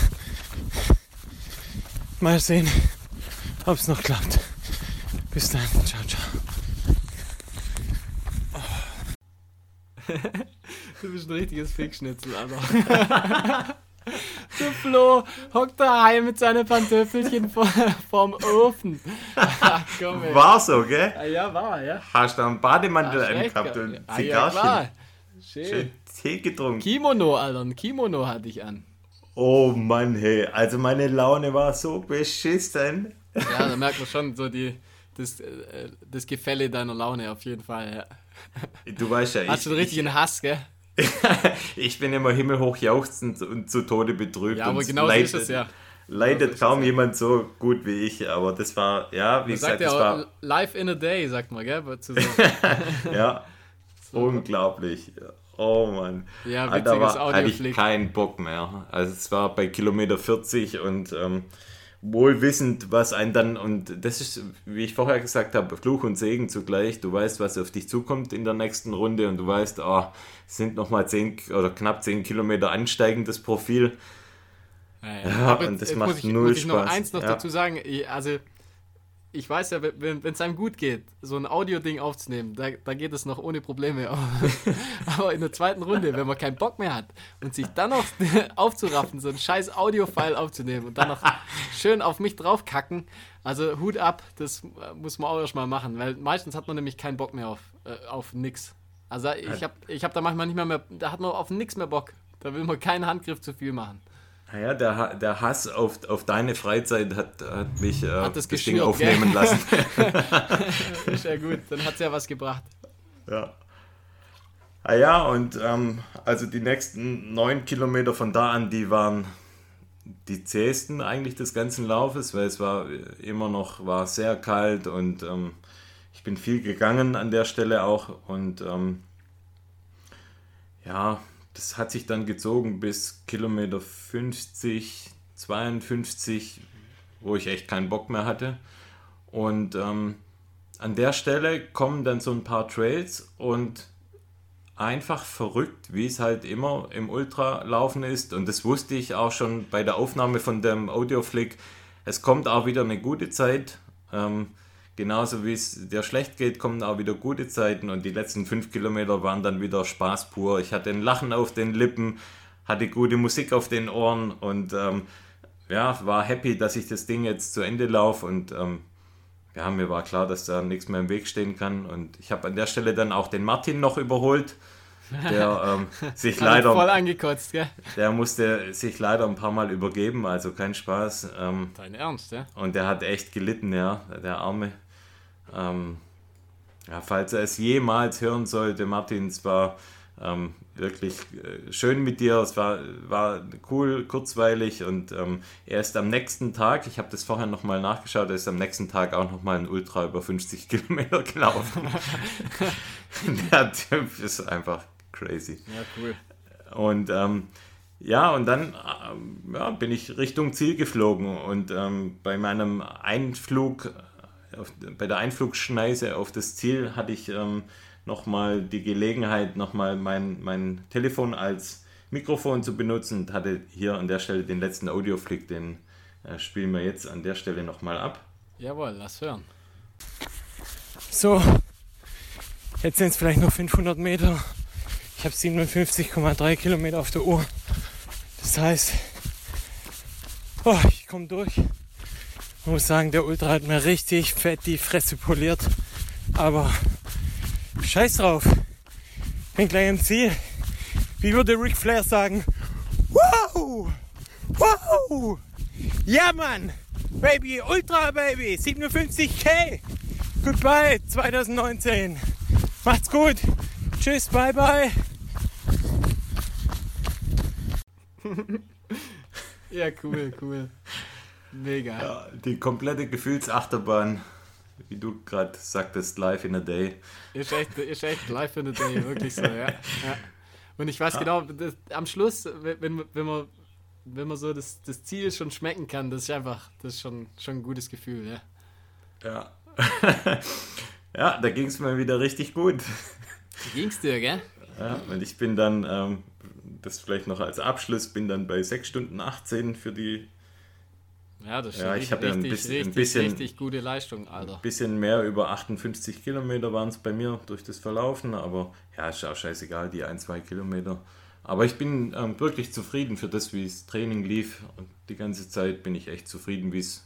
Mal sehen, ob es noch klappt. Bis dann. Ciao, ciao. Du bist ein richtiges Fickschnitzel, Alter. Der Flo hockt daheim mit seinen Pantöffelchen vor, vorm Ofen. Komm, war so, gell? Ah, ja, war, ja. Hast du einen Bademantel angehabt und ah, ja. Schön. Schön Tee getrunken. Kimono, Alter. Ein Kimono hatte ich an. Oh Mann, hey. Also meine Laune war so beschissen. Ja, da merkt man schon so die, das, äh, das Gefälle deiner Laune auf jeden Fall, ja. Du weißt ja, ich. Hast du einen richtigen Hass, gell? ich bin immer himmelhoch jauchzend und zu Tode betrübt. Ja, aber genau so ist es ja. Leidet so kaum jemand so gut wie ich, aber das war, ja, wie man gesagt, das war. Life in a day, sagt man, gell? ja, so. unglaublich. Oh Mann. Ja, witziges da war, hatte ich keinen Bock mehr. Also es war bei Kilometer 40 und ähm, wohl wissend, was einen dann, und das ist, wie ich vorher gesagt habe, Fluch und Segen zugleich. Du weißt, was auf dich zukommt in der nächsten Runde und du weißt, oh, es sind nochmal 10 oder knapp 10 Kilometer ansteigendes Profil. Ja, ja. und das macht muss ich, null muss ich noch eins noch ja. dazu sagen, also ich weiß ja, wenn es einem gut geht, so ein Audio-Ding aufzunehmen, da, da geht es noch ohne Probleme. Aber in der zweiten Runde, wenn man keinen Bock mehr hat und sich dann noch aufzuraffen, so ein scheiß Audio-File aufzunehmen und dann noch schön auf mich draufkacken, also Hut ab, das muss man auch erstmal machen, weil meistens hat man nämlich keinen Bock mehr auf, äh, auf nix. Also ich habe ich hab da manchmal nicht mehr, mehr, da hat man auf nix mehr Bock. Da will man keinen Handgriff zu viel machen. Naja, der, der Hass auf, auf deine Freizeit hat, hat mich äh, hat das, das Ding aufnehmen gell? lassen. Sehr gut, dann hat es ja was gebracht. Ja. Ah ja, und ähm, also die nächsten neun Kilometer von da an, die waren die zähesten eigentlich des ganzen Laufes, weil es war immer noch war sehr kalt und ähm, ich bin viel gegangen an der Stelle auch und ähm, ja, das hat sich dann gezogen bis Kilometer 50, 52, wo ich echt keinen Bock mehr hatte. Und ähm, an der Stelle kommen dann so ein paar Trails und einfach verrückt, wie es halt immer im Ultralaufen ist. Und das wusste ich auch schon bei der Aufnahme von dem Audioflick. Es kommt auch wieder eine gute Zeit. Ähm, genauso wie es dir schlecht geht, kommen auch wieder gute Zeiten und die letzten fünf Kilometer waren dann wieder Spaß pur. Ich hatte ein Lachen auf den Lippen, hatte gute Musik auf den Ohren und ähm, ja, war happy, dass ich das Ding jetzt zu Ende laufe und ähm, ja, mir war klar, dass da nichts mehr im Weg stehen kann und ich habe an der Stelle dann auch den Martin noch überholt. Der ähm, sich leider voll angekotzt, gell? Der musste sich leider ein paar Mal übergeben, also kein Spaß. Ähm, Dein Ernst, ja? Und der hat echt gelitten, ja, der Arme. Ähm, ja, falls er es jemals hören sollte, Martin, es war ähm, wirklich äh, schön mit dir, es war, war cool, kurzweilig und ähm, er ist am nächsten Tag, ich habe das vorher nochmal nachgeschaut, er ist am nächsten Tag auch nochmal ein Ultra über 50 Kilometer gelaufen. Der Typ ist einfach crazy. Ja, cool. Und ähm, ja, und dann ähm, ja, bin ich Richtung Ziel geflogen und ähm, bei meinem Einflug auf, bei der Einflugschneise auf das Ziel hatte ich ähm, nochmal die Gelegenheit, nochmal mein, mein Telefon als Mikrofon zu benutzen und hatte hier an der Stelle den letzten Audioflick, den äh, spielen wir jetzt an der Stelle nochmal ab. Jawohl, lass hören. So, jetzt sind es vielleicht noch 500 Meter. Ich habe 57,3 Kilometer auf der Uhr. Das heißt, oh, ich komme durch. Ich muss sagen, der Ultra hat mir richtig fett die Fresse poliert. Aber scheiß drauf. Bin gleich im Ziel. Wie würde Ric Flair sagen? Wow! Wow! Ja, Mann! Baby, Ultra Baby! 57k! Goodbye 2019! Macht's gut! Tschüss, bye bye! ja, cool, cool. Mega. Ja, die komplette Gefühlsachterbahn, wie du gerade sagtest, live in a day. Ist echt, ist echt live in a day, wirklich so, ja. ja. Und ich weiß ja. genau, das, am Schluss, wenn, wenn man wenn man so das, das Ziel schon schmecken kann, das ist einfach, das ist schon, schon ein gutes Gefühl, ja. Ja. ja, da ging es mir wieder richtig gut. Ging's dir, gell? Ja, und ich bin dann, ähm, das vielleicht noch als Abschluss, bin dann bei 6 Stunden 18 für die Ja, das ist Ja, ich richtig, hab ja ein richtig, bisschen- ein richtig, bisschen- richtig gute Leistung, Alter. bisschen mehr über 58 Kilometer waren es bei mir durch das Verlaufen, aber ja, ist auch scheißegal, die ein, zwei Kilometer. Aber ich bin ähm, wirklich zufrieden für das, wie das Training lief. Und die ganze Zeit bin ich echt zufrieden, wie es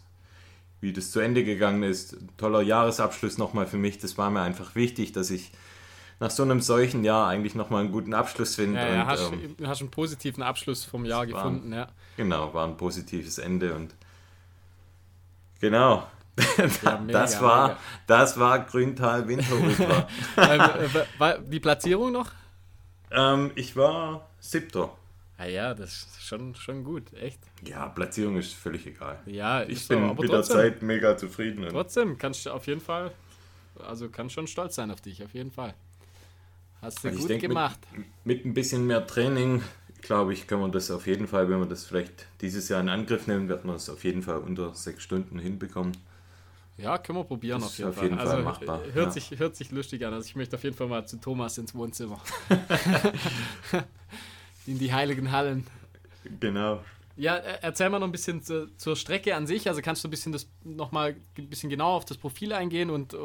wie das zu Ende gegangen ist. Toller Jahresabschluss nochmal für mich. Das war mir einfach wichtig, dass ich nach so einem solchen Jahr eigentlich nochmal einen guten Abschluss finde. Ja, ja, und, hast, ähm, hast einen positiven Abschluss vom Jahr war- gefunden, ja. Genau, war ein positives Ende und genau. Ja, mega, das war mega. das war Grüntal Winterultra. ähm, äh, die Platzierung noch? ähm, ich war siebter. Ja, ja, das ist schon, schon gut, echt. Ja, Platzierung ist völlig egal. Ja, Ich bin so, mit der Zeit mega zufrieden. Trotzdem kannst du auf jeden Fall, also kannst schon stolz sein auf dich, auf jeden Fall. Hast du Also gut denk, mit- gemacht. mit ein bisschen mehr Training, glaube ich, kann man das auf jeden Fall, wenn man das vielleicht dieses Jahr in Angriff nimmt, wird man es auf jeden Fall unter sechs Stunden hinbekommen. Ja, können wir probieren Das auf ist jeden auf Fall. jeden Fall also, machbar, äh, Hört, ja. sich, hört sich lustig an. Also ich möchte auf jeden Fall mal zu Thomas ins Wohnzimmer. In die heiligen Hallen. Genau. Ja, äh, erzähl mal noch ein bisschen zu, zur Strecke an sich. Also kannst du ein bisschen das nochmal ein bisschen genauer auf das Profil eingehen und äh,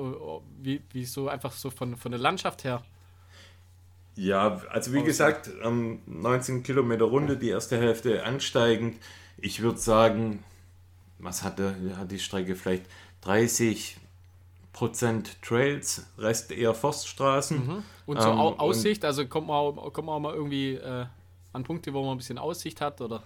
wie, wie so einfach so von, von der Landschaft her. Ja, also wie gesagt, ähm, 19 Kilometer Runde, die erste Hälfte ansteigend. Ich würde sagen, was hatte, hat die Strecke vielleicht 30 Prozent Trails, Rest eher Forststraßen. Und so Ähm, Au und- Aussicht, also kommt man, auch- kommt man auch mal irgendwie äh, an Punkte, wo man ein bisschen Aussicht hat oder?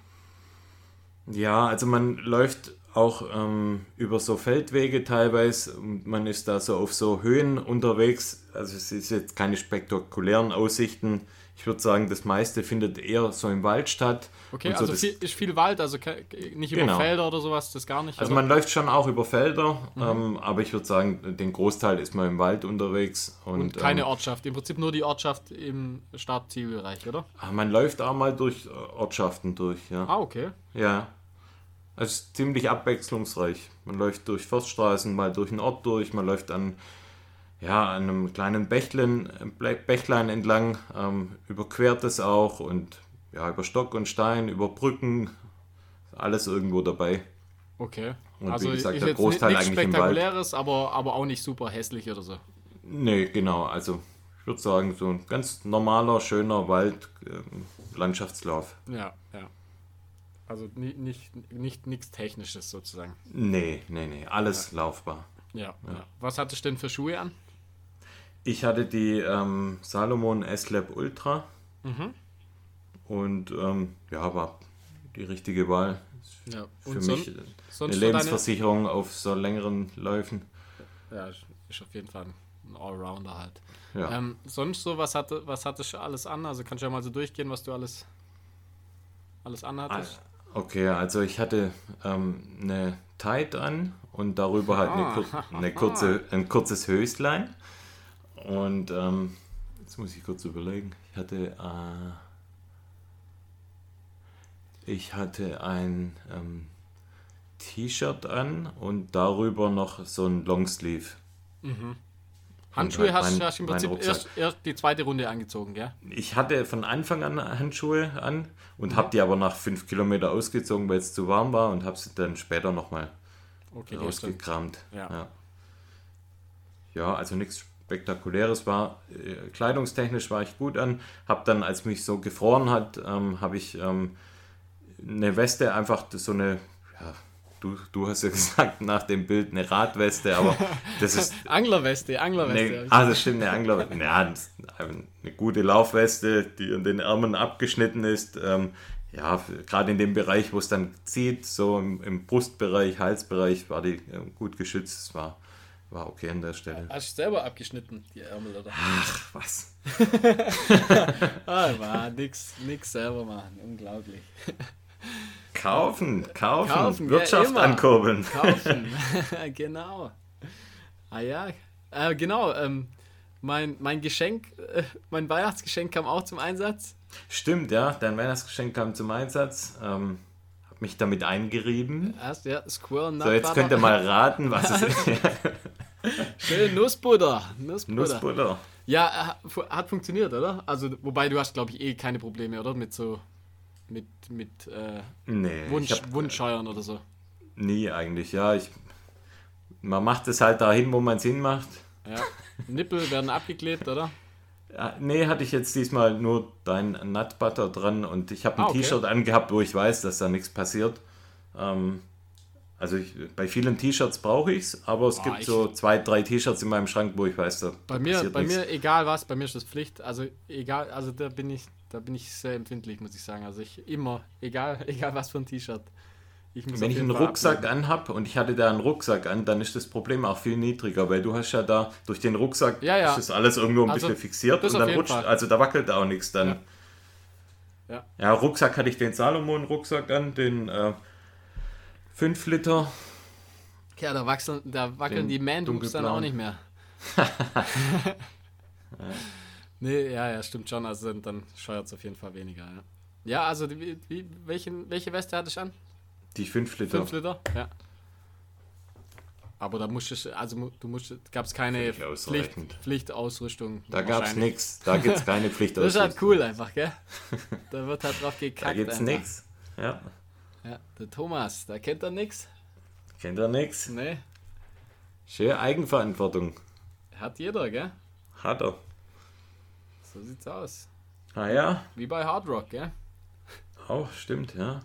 Ja, also man läuft auch ähm, über so Feldwege teilweise und man ist da so auf so Höhen unterwegs. Also es ist jetzt keine spektakulären Aussichten. Ich würde sagen, das meiste findet eher so im Wald statt. Okay, so also das- viel, ist viel Wald, also nicht über Genau. Felder oder sowas, das gar nicht. Also oder? man läuft schon auch über Felder, Mhm. ähm, aber ich würde sagen, den Großteil ist man im Wald unterwegs. Und, und keine ähm, Ortschaft, im Prinzip nur die Ortschaft im Startzielbereich, oder? ah, man läuft auch mal durch Ortschaften durch, ja. Ah, okay. Ja. Es ist ziemlich abwechslungsreich. Man läuft durch Forststraßen, mal durch einen Ort durch, man läuft an, ja, an einem kleinen Bächlein, Bächlein entlang, ähm, überquert es auch und ja, über Stock und Stein, über Brücken, alles irgendwo dabei. Okay. Und also wie gesagt, ist der Großteil nichts eigentlich im Wald. Spektakuläres, aber, aber auch nicht super hässlich oder so. Nee, genau, also ich würde sagen, so ein ganz normaler, schöner Wald, ähm, Landschaftslauf. Ja, ja. Also ni- nicht, nicht nichts Technisches sozusagen. Nee, nee, nee, alles laufbar. Ja, ja. Was hattest du denn für Schuhe an? Ich hatte die ähm, Salomon S-Lab Ultra Mhm. und ähm, ja, war die richtige Wahl. Ja. Für Und mich son eine so deine, Lebensversicherung auf so längeren Läufen. Ja, ist auf jeden Fall ein Allrounder halt. Ja. Ähm, sonst so, was hatte, was hattest du alles an? Also kannst du ja mal so durchgehen, was du alles, alles anhattest. Okay, also ich hatte ähm, eine Tight an und darüber halt eine, Ah. kur eine kurze, ein kurzes Höslein. Und ähm, jetzt muss ich kurz überlegen. Ich hatte, äh, ich hatte ein ähm, T-Shirt an und darüber noch so ein Longsleeve. Handschuhe hast, mein- hast du im Prinzip erst, erst die zweite Runde angezogen, gell? Ich hatte von Anfang an Handschuhe an Mhm. und habe die aber nach fünf Kilometer ausgezogen, weil es zu warm war und habe sie dann später nochmal Okay, rausgekramt. Ja. Ja. ja, also nichts Spektakuläres war. Äh, Kleidungstechnisch war ich gut an. Habe dann, als mich so gefroren hat, ähm, habe ich ähm, eine Weste, einfach so eine, du, du hast ja gesagt nach dem Bild eine Radweste, aber das ist Anglerweste, Anglerweste. Nee, ah, das stimmt, eine Angler. Ja, eine gute Laufweste, die an den Ärmeln abgeschnitten ist. Ähm, ja, gerade in dem Bereich, wo es dann zieht, so im, im Brustbereich, Halsbereich, war die äh, gut geschützt. Es war, war okay an der Stelle. Hast du selber abgeschnitten, die Ärmel, oder? Ach, was? Ah, war nix, nix selber machen, unglaublich. Kaufen, kaufen, Kaufen, ja, Wirtschaft immer. ankurbeln. Kaufen, genau. Ah ja, äh, genau. Ähm, mein, mein Geschenk, äh, mein Weihnachtsgeschenk kam auch zum Einsatz. Stimmt, ja, dein Weihnachtsgeschenk kam zum Einsatz. Ähm, mich damit eingerieben. Erst, ja, Squirrel Nut So, jetzt könnt ihr mal raten, was es ist. Schön Nussbutter. Nussbutter. Nussbutter. Ja, äh, hat funktioniert, oder? Also, wobei du hast, glaube ich, eh keine Probleme, oder? Mit so, mit, mit äh, Nee, Wunsch, hab Wundscheuern oder so. nie eigentlich, ja. Ich, man macht es halt dahin, wo man es hinmacht. Ja. Nippel werden abgeklebt, oder? Ja, nee, hatte ich jetzt diesmal nur dein Nut Butter dran und ich habe ein Ah, okay. T-Shirt angehabt, wo ich weiß, dass da nichts passiert. Ähm, also ich, bei vielen T-Shirts brauche ich es, aber es Ah, gibt so zwei, drei T-Shirts in meinem Schrank, wo ich weiß, da, Bei mir, passiert bei nichts. mir, egal was, bei mir ist das Pflicht. Also egal, also da bin ich, da bin ich sehr empfindlich, muss ich sagen. Also ich immer, egal, egal was für ein T-Shirt. Ich muss Wenn ich einen Rucksack abnehmen. anhab und ich hatte da einen Rucksack an, dann ist das Problem auch viel niedriger, weil du hast ja da durch den Rucksack Ja, ja. ist das alles irgendwo ein Also, bisschen fixiert und dann rutscht, Fall. also da wackelt auch nichts dann. Ja. Ja, Rucksack hatte ich den Salomon-Rucksack an, den äh, 5 Liter. Ja, da wachseln, da wackeln Den die Man-Dupes dann auch nicht mehr. nee, ja, ja, stimmt schon. Also dann, dann scheuert es auf jeden Fall weniger, ja. Ja, also die- wie, welchen, welche Weste hattest du an? Die 5 Liter. 5 Liter? Ja. Aber da musstest du, also du musst, gab es keine Pflicht. Pflichtausrüstung. Da gab es nichts. Da gibt es keine Pflicht. Das ist halt cool einfach, gell? Da wird halt drauf gekackt. Da gibt es nichts. Ja, Ja, der Thomas, da kennt er nix. kennt er nichts. Nee, Schöne Eigenverantwortung. hat jeder, gell? Hat er. So sieht's aus. Ah ja, Wie bei Hard Rock, gell? auch stimmt, ja.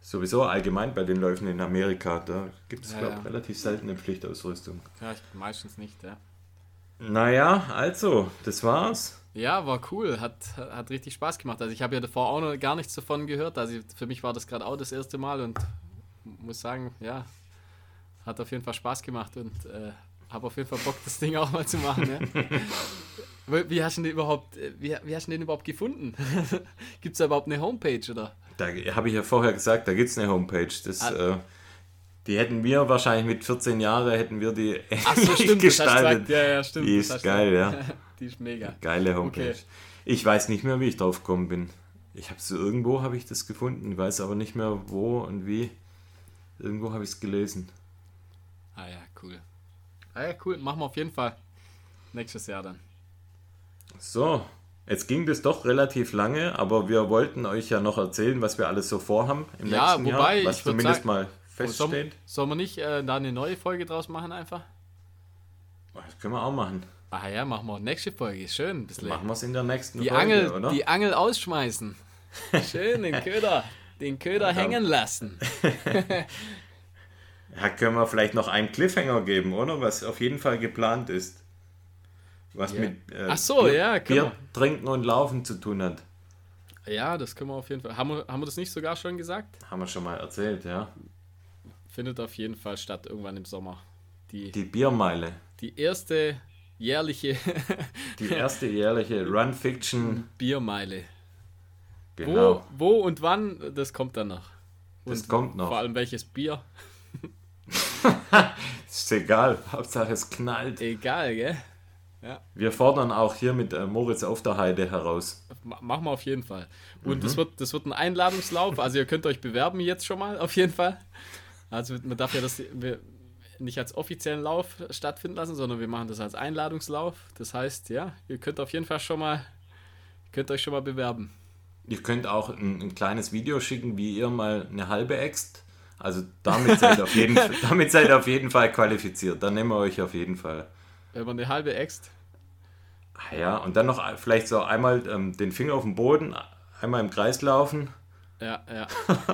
Sowieso allgemein bei den Läufen in Amerika, da gibt es, Ja, glaube ich, ja. relativ seltene Pflichtausrüstung. Ja, meistens nicht, ja. Naja, also, das war's. Ja, war cool, hat, hat richtig Spaß gemacht. Also ich habe ja davor auch noch gar nichts davon gehört. Also für mich war das gerade auch das erste Mal und muss sagen, ja, hat auf jeden Fall Spaß gemacht und äh, habe auf jeden Fall Bock, das Ding auch mal zu machen. Ja. Wie hast du den überhaupt, äh, wie, wie hast du den überhaupt gefunden? Gibt es da überhaupt eine Homepage oder? Da habe ich ja vorher gesagt, da gibt es eine Homepage. Das, Ah. äh, die hätten wir wahrscheinlich mit 14 Jahren, hätten wir die Ach so, stimmt, gestaltet. Ja, ja, stimmt. Die ist geil, ja. Die ist mega. Geile Homepage. Okay. Ich weiß nicht mehr, wie ich drauf gekommen bin. Ich habe so irgendwo habe ich das gefunden, weiß aber nicht mehr wo und wie. Irgendwo habe ich es gelesen. Ah ja, cool. Ah ja, cool. Machen wir auf jeden Fall. Nächstes Jahr dann. So, jetzt ging das doch relativ lange, aber wir wollten euch ja noch erzählen, was wir alles so vorhaben im Ja, nächsten wobei, Jahr, was zumindest sagen- mal feststeht. sollen wir nicht äh, da eine neue Folge draus machen einfach? Das können wir auch machen. Ah ja, machen wir. Nächste Folge. Schön. Bisschen. Machen wir es in der nächsten die, Folge, Angel, oder? die Angel ausschmeißen. Schön, den Köder. Den Köder hängen lassen. Ja, können wir vielleicht noch einen Cliffhanger geben, oder? Was auf jeden Fall geplant ist. Was Ja. mit äh, Ach so, Bier, ja, Bier trinken und laufen zu tun hat. Ja, das können wir auf jeden Fall. Haben wir, haben wir das nicht sogar schon gesagt? Haben wir schon mal erzählt, ja. Findet auf jeden Fall statt, irgendwann im Sommer. Die, Die Biermeile. die erste jährliche Die erste jährliche Run Fiction. Biermeile. Genau. Wo, wo und wann, das kommt dann noch. Das Und kommt noch. Vor allem welches Bier. Ist egal. Hauptsache es knallt. Egal, gell? Wir fordern auch hier mit äh, Moritz auf der Heide heraus. Ma- Machen wir auf jeden Fall. Und Mhm. das, wird, das wird ein Einladungslauf. Also ihr könnt euch bewerben jetzt schon mal, auf jeden Fall. Also man darf ja das wir nicht als offiziellen Lauf stattfinden lassen, sondern wir machen das als Einladungslauf. Das heißt, ja, ihr könnt auf jeden Fall schon mal, könnt euch schon mal bewerben. Ihr könnt auch ein, ein kleines Video schicken, wie ihr mal eine halbe äxt. Also damit seid, ihr auf jeden, damit seid ihr auf jeden Fall qualifiziert. Dann nehmen wir euch auf jeden Fall. Wenn man eine halbe Ext. Ah Ja, und dann noch vielleicht so einmal ähm, den Finger auf den Boden, einmal im Kreis laufen Ja, ja.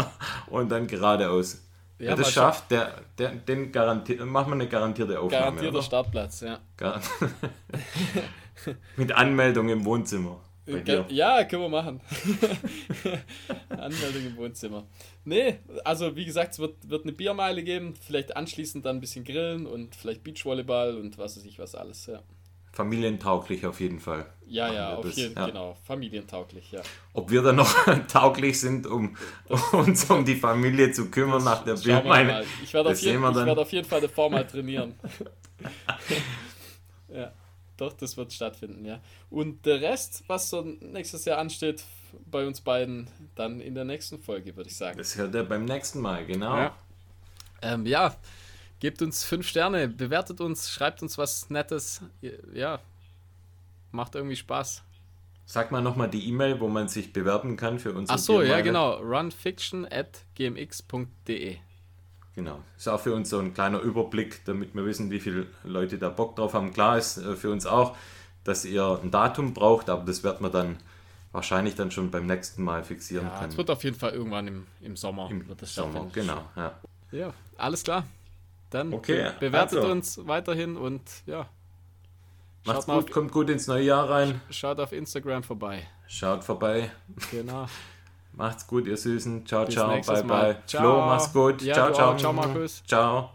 und dann geradeaus. Ja, Wer das schafft, der, der, den garantiert, machen wir eine garantierte Aufnahme. Garantierter oder? Startplatz, ja. Gar- Mit Anmeldung im Wohnzimmer. Bei dir. Ja, können wir machen. Anmeldung im Wohnzimmer. Nee, also wie gesagt, es wird, wird eine Biermeile geben, vielleicht anschließend dann ein bisschen grillen und vielleicht Beachvolleyball und was weiß ich was alles, ja. Familientauglich auf jeden Fall. Ja, ja, auf das, jeden ja. Fall, genau. Familientauglich, ja. Ob wir dann noch tauglich sind, um uns um die Familie zu kümmern nach der Biermeile. Ich werde auf, das jeden- ich dann. werd auf jeden Fall davor mal trainieren. ja. Doch, das wird stattfinden, ja. Und der Rest, was so nächstes Jahr ansteht, bei uns beiden, dann in der nächsten Folge, würde ich sagen. Das hört ihr beim nächsten Mal, genau. Ja. Ähm, ja, gebt uns fünf Sterne, bewertet uns, schreibt uns was Nettes. Ja, macht irgendwie Spaß. Sag mal nochmal die E-Mail, wo man sich bewerben kann für unsere Ach so, ja, genau. runfiction at gmx.de. Genau. Ist auch für uns so ein kleiner Überblick, damit wir wissen, wie viele Leute da Bock drauf haben. Klar ist äh, für uns auch, dass ihr ein Datum braucht, aber das wird man dann wahrscheinlich dann schon beim nächsten Mal fixieren ja, können. Es wird auf jeden Fall irgendwann im, im Sommer. Im Sommer, genau. Ja. ja, alles klar. Dann okay, bewertet also. uns weiterhin und ja. Macht's gut, auf, kommt gut ins neue Jahr rein. Schaut auf Instagram vorbei. Schaut vorbei. Genau. Macht's gut, ihr Süßen. Ciao, Bis ciao, bye, Mal. bye. Ciao. Flo, mach's gut. Ja, ciao, ciao. Ciao, Markus. Ciao.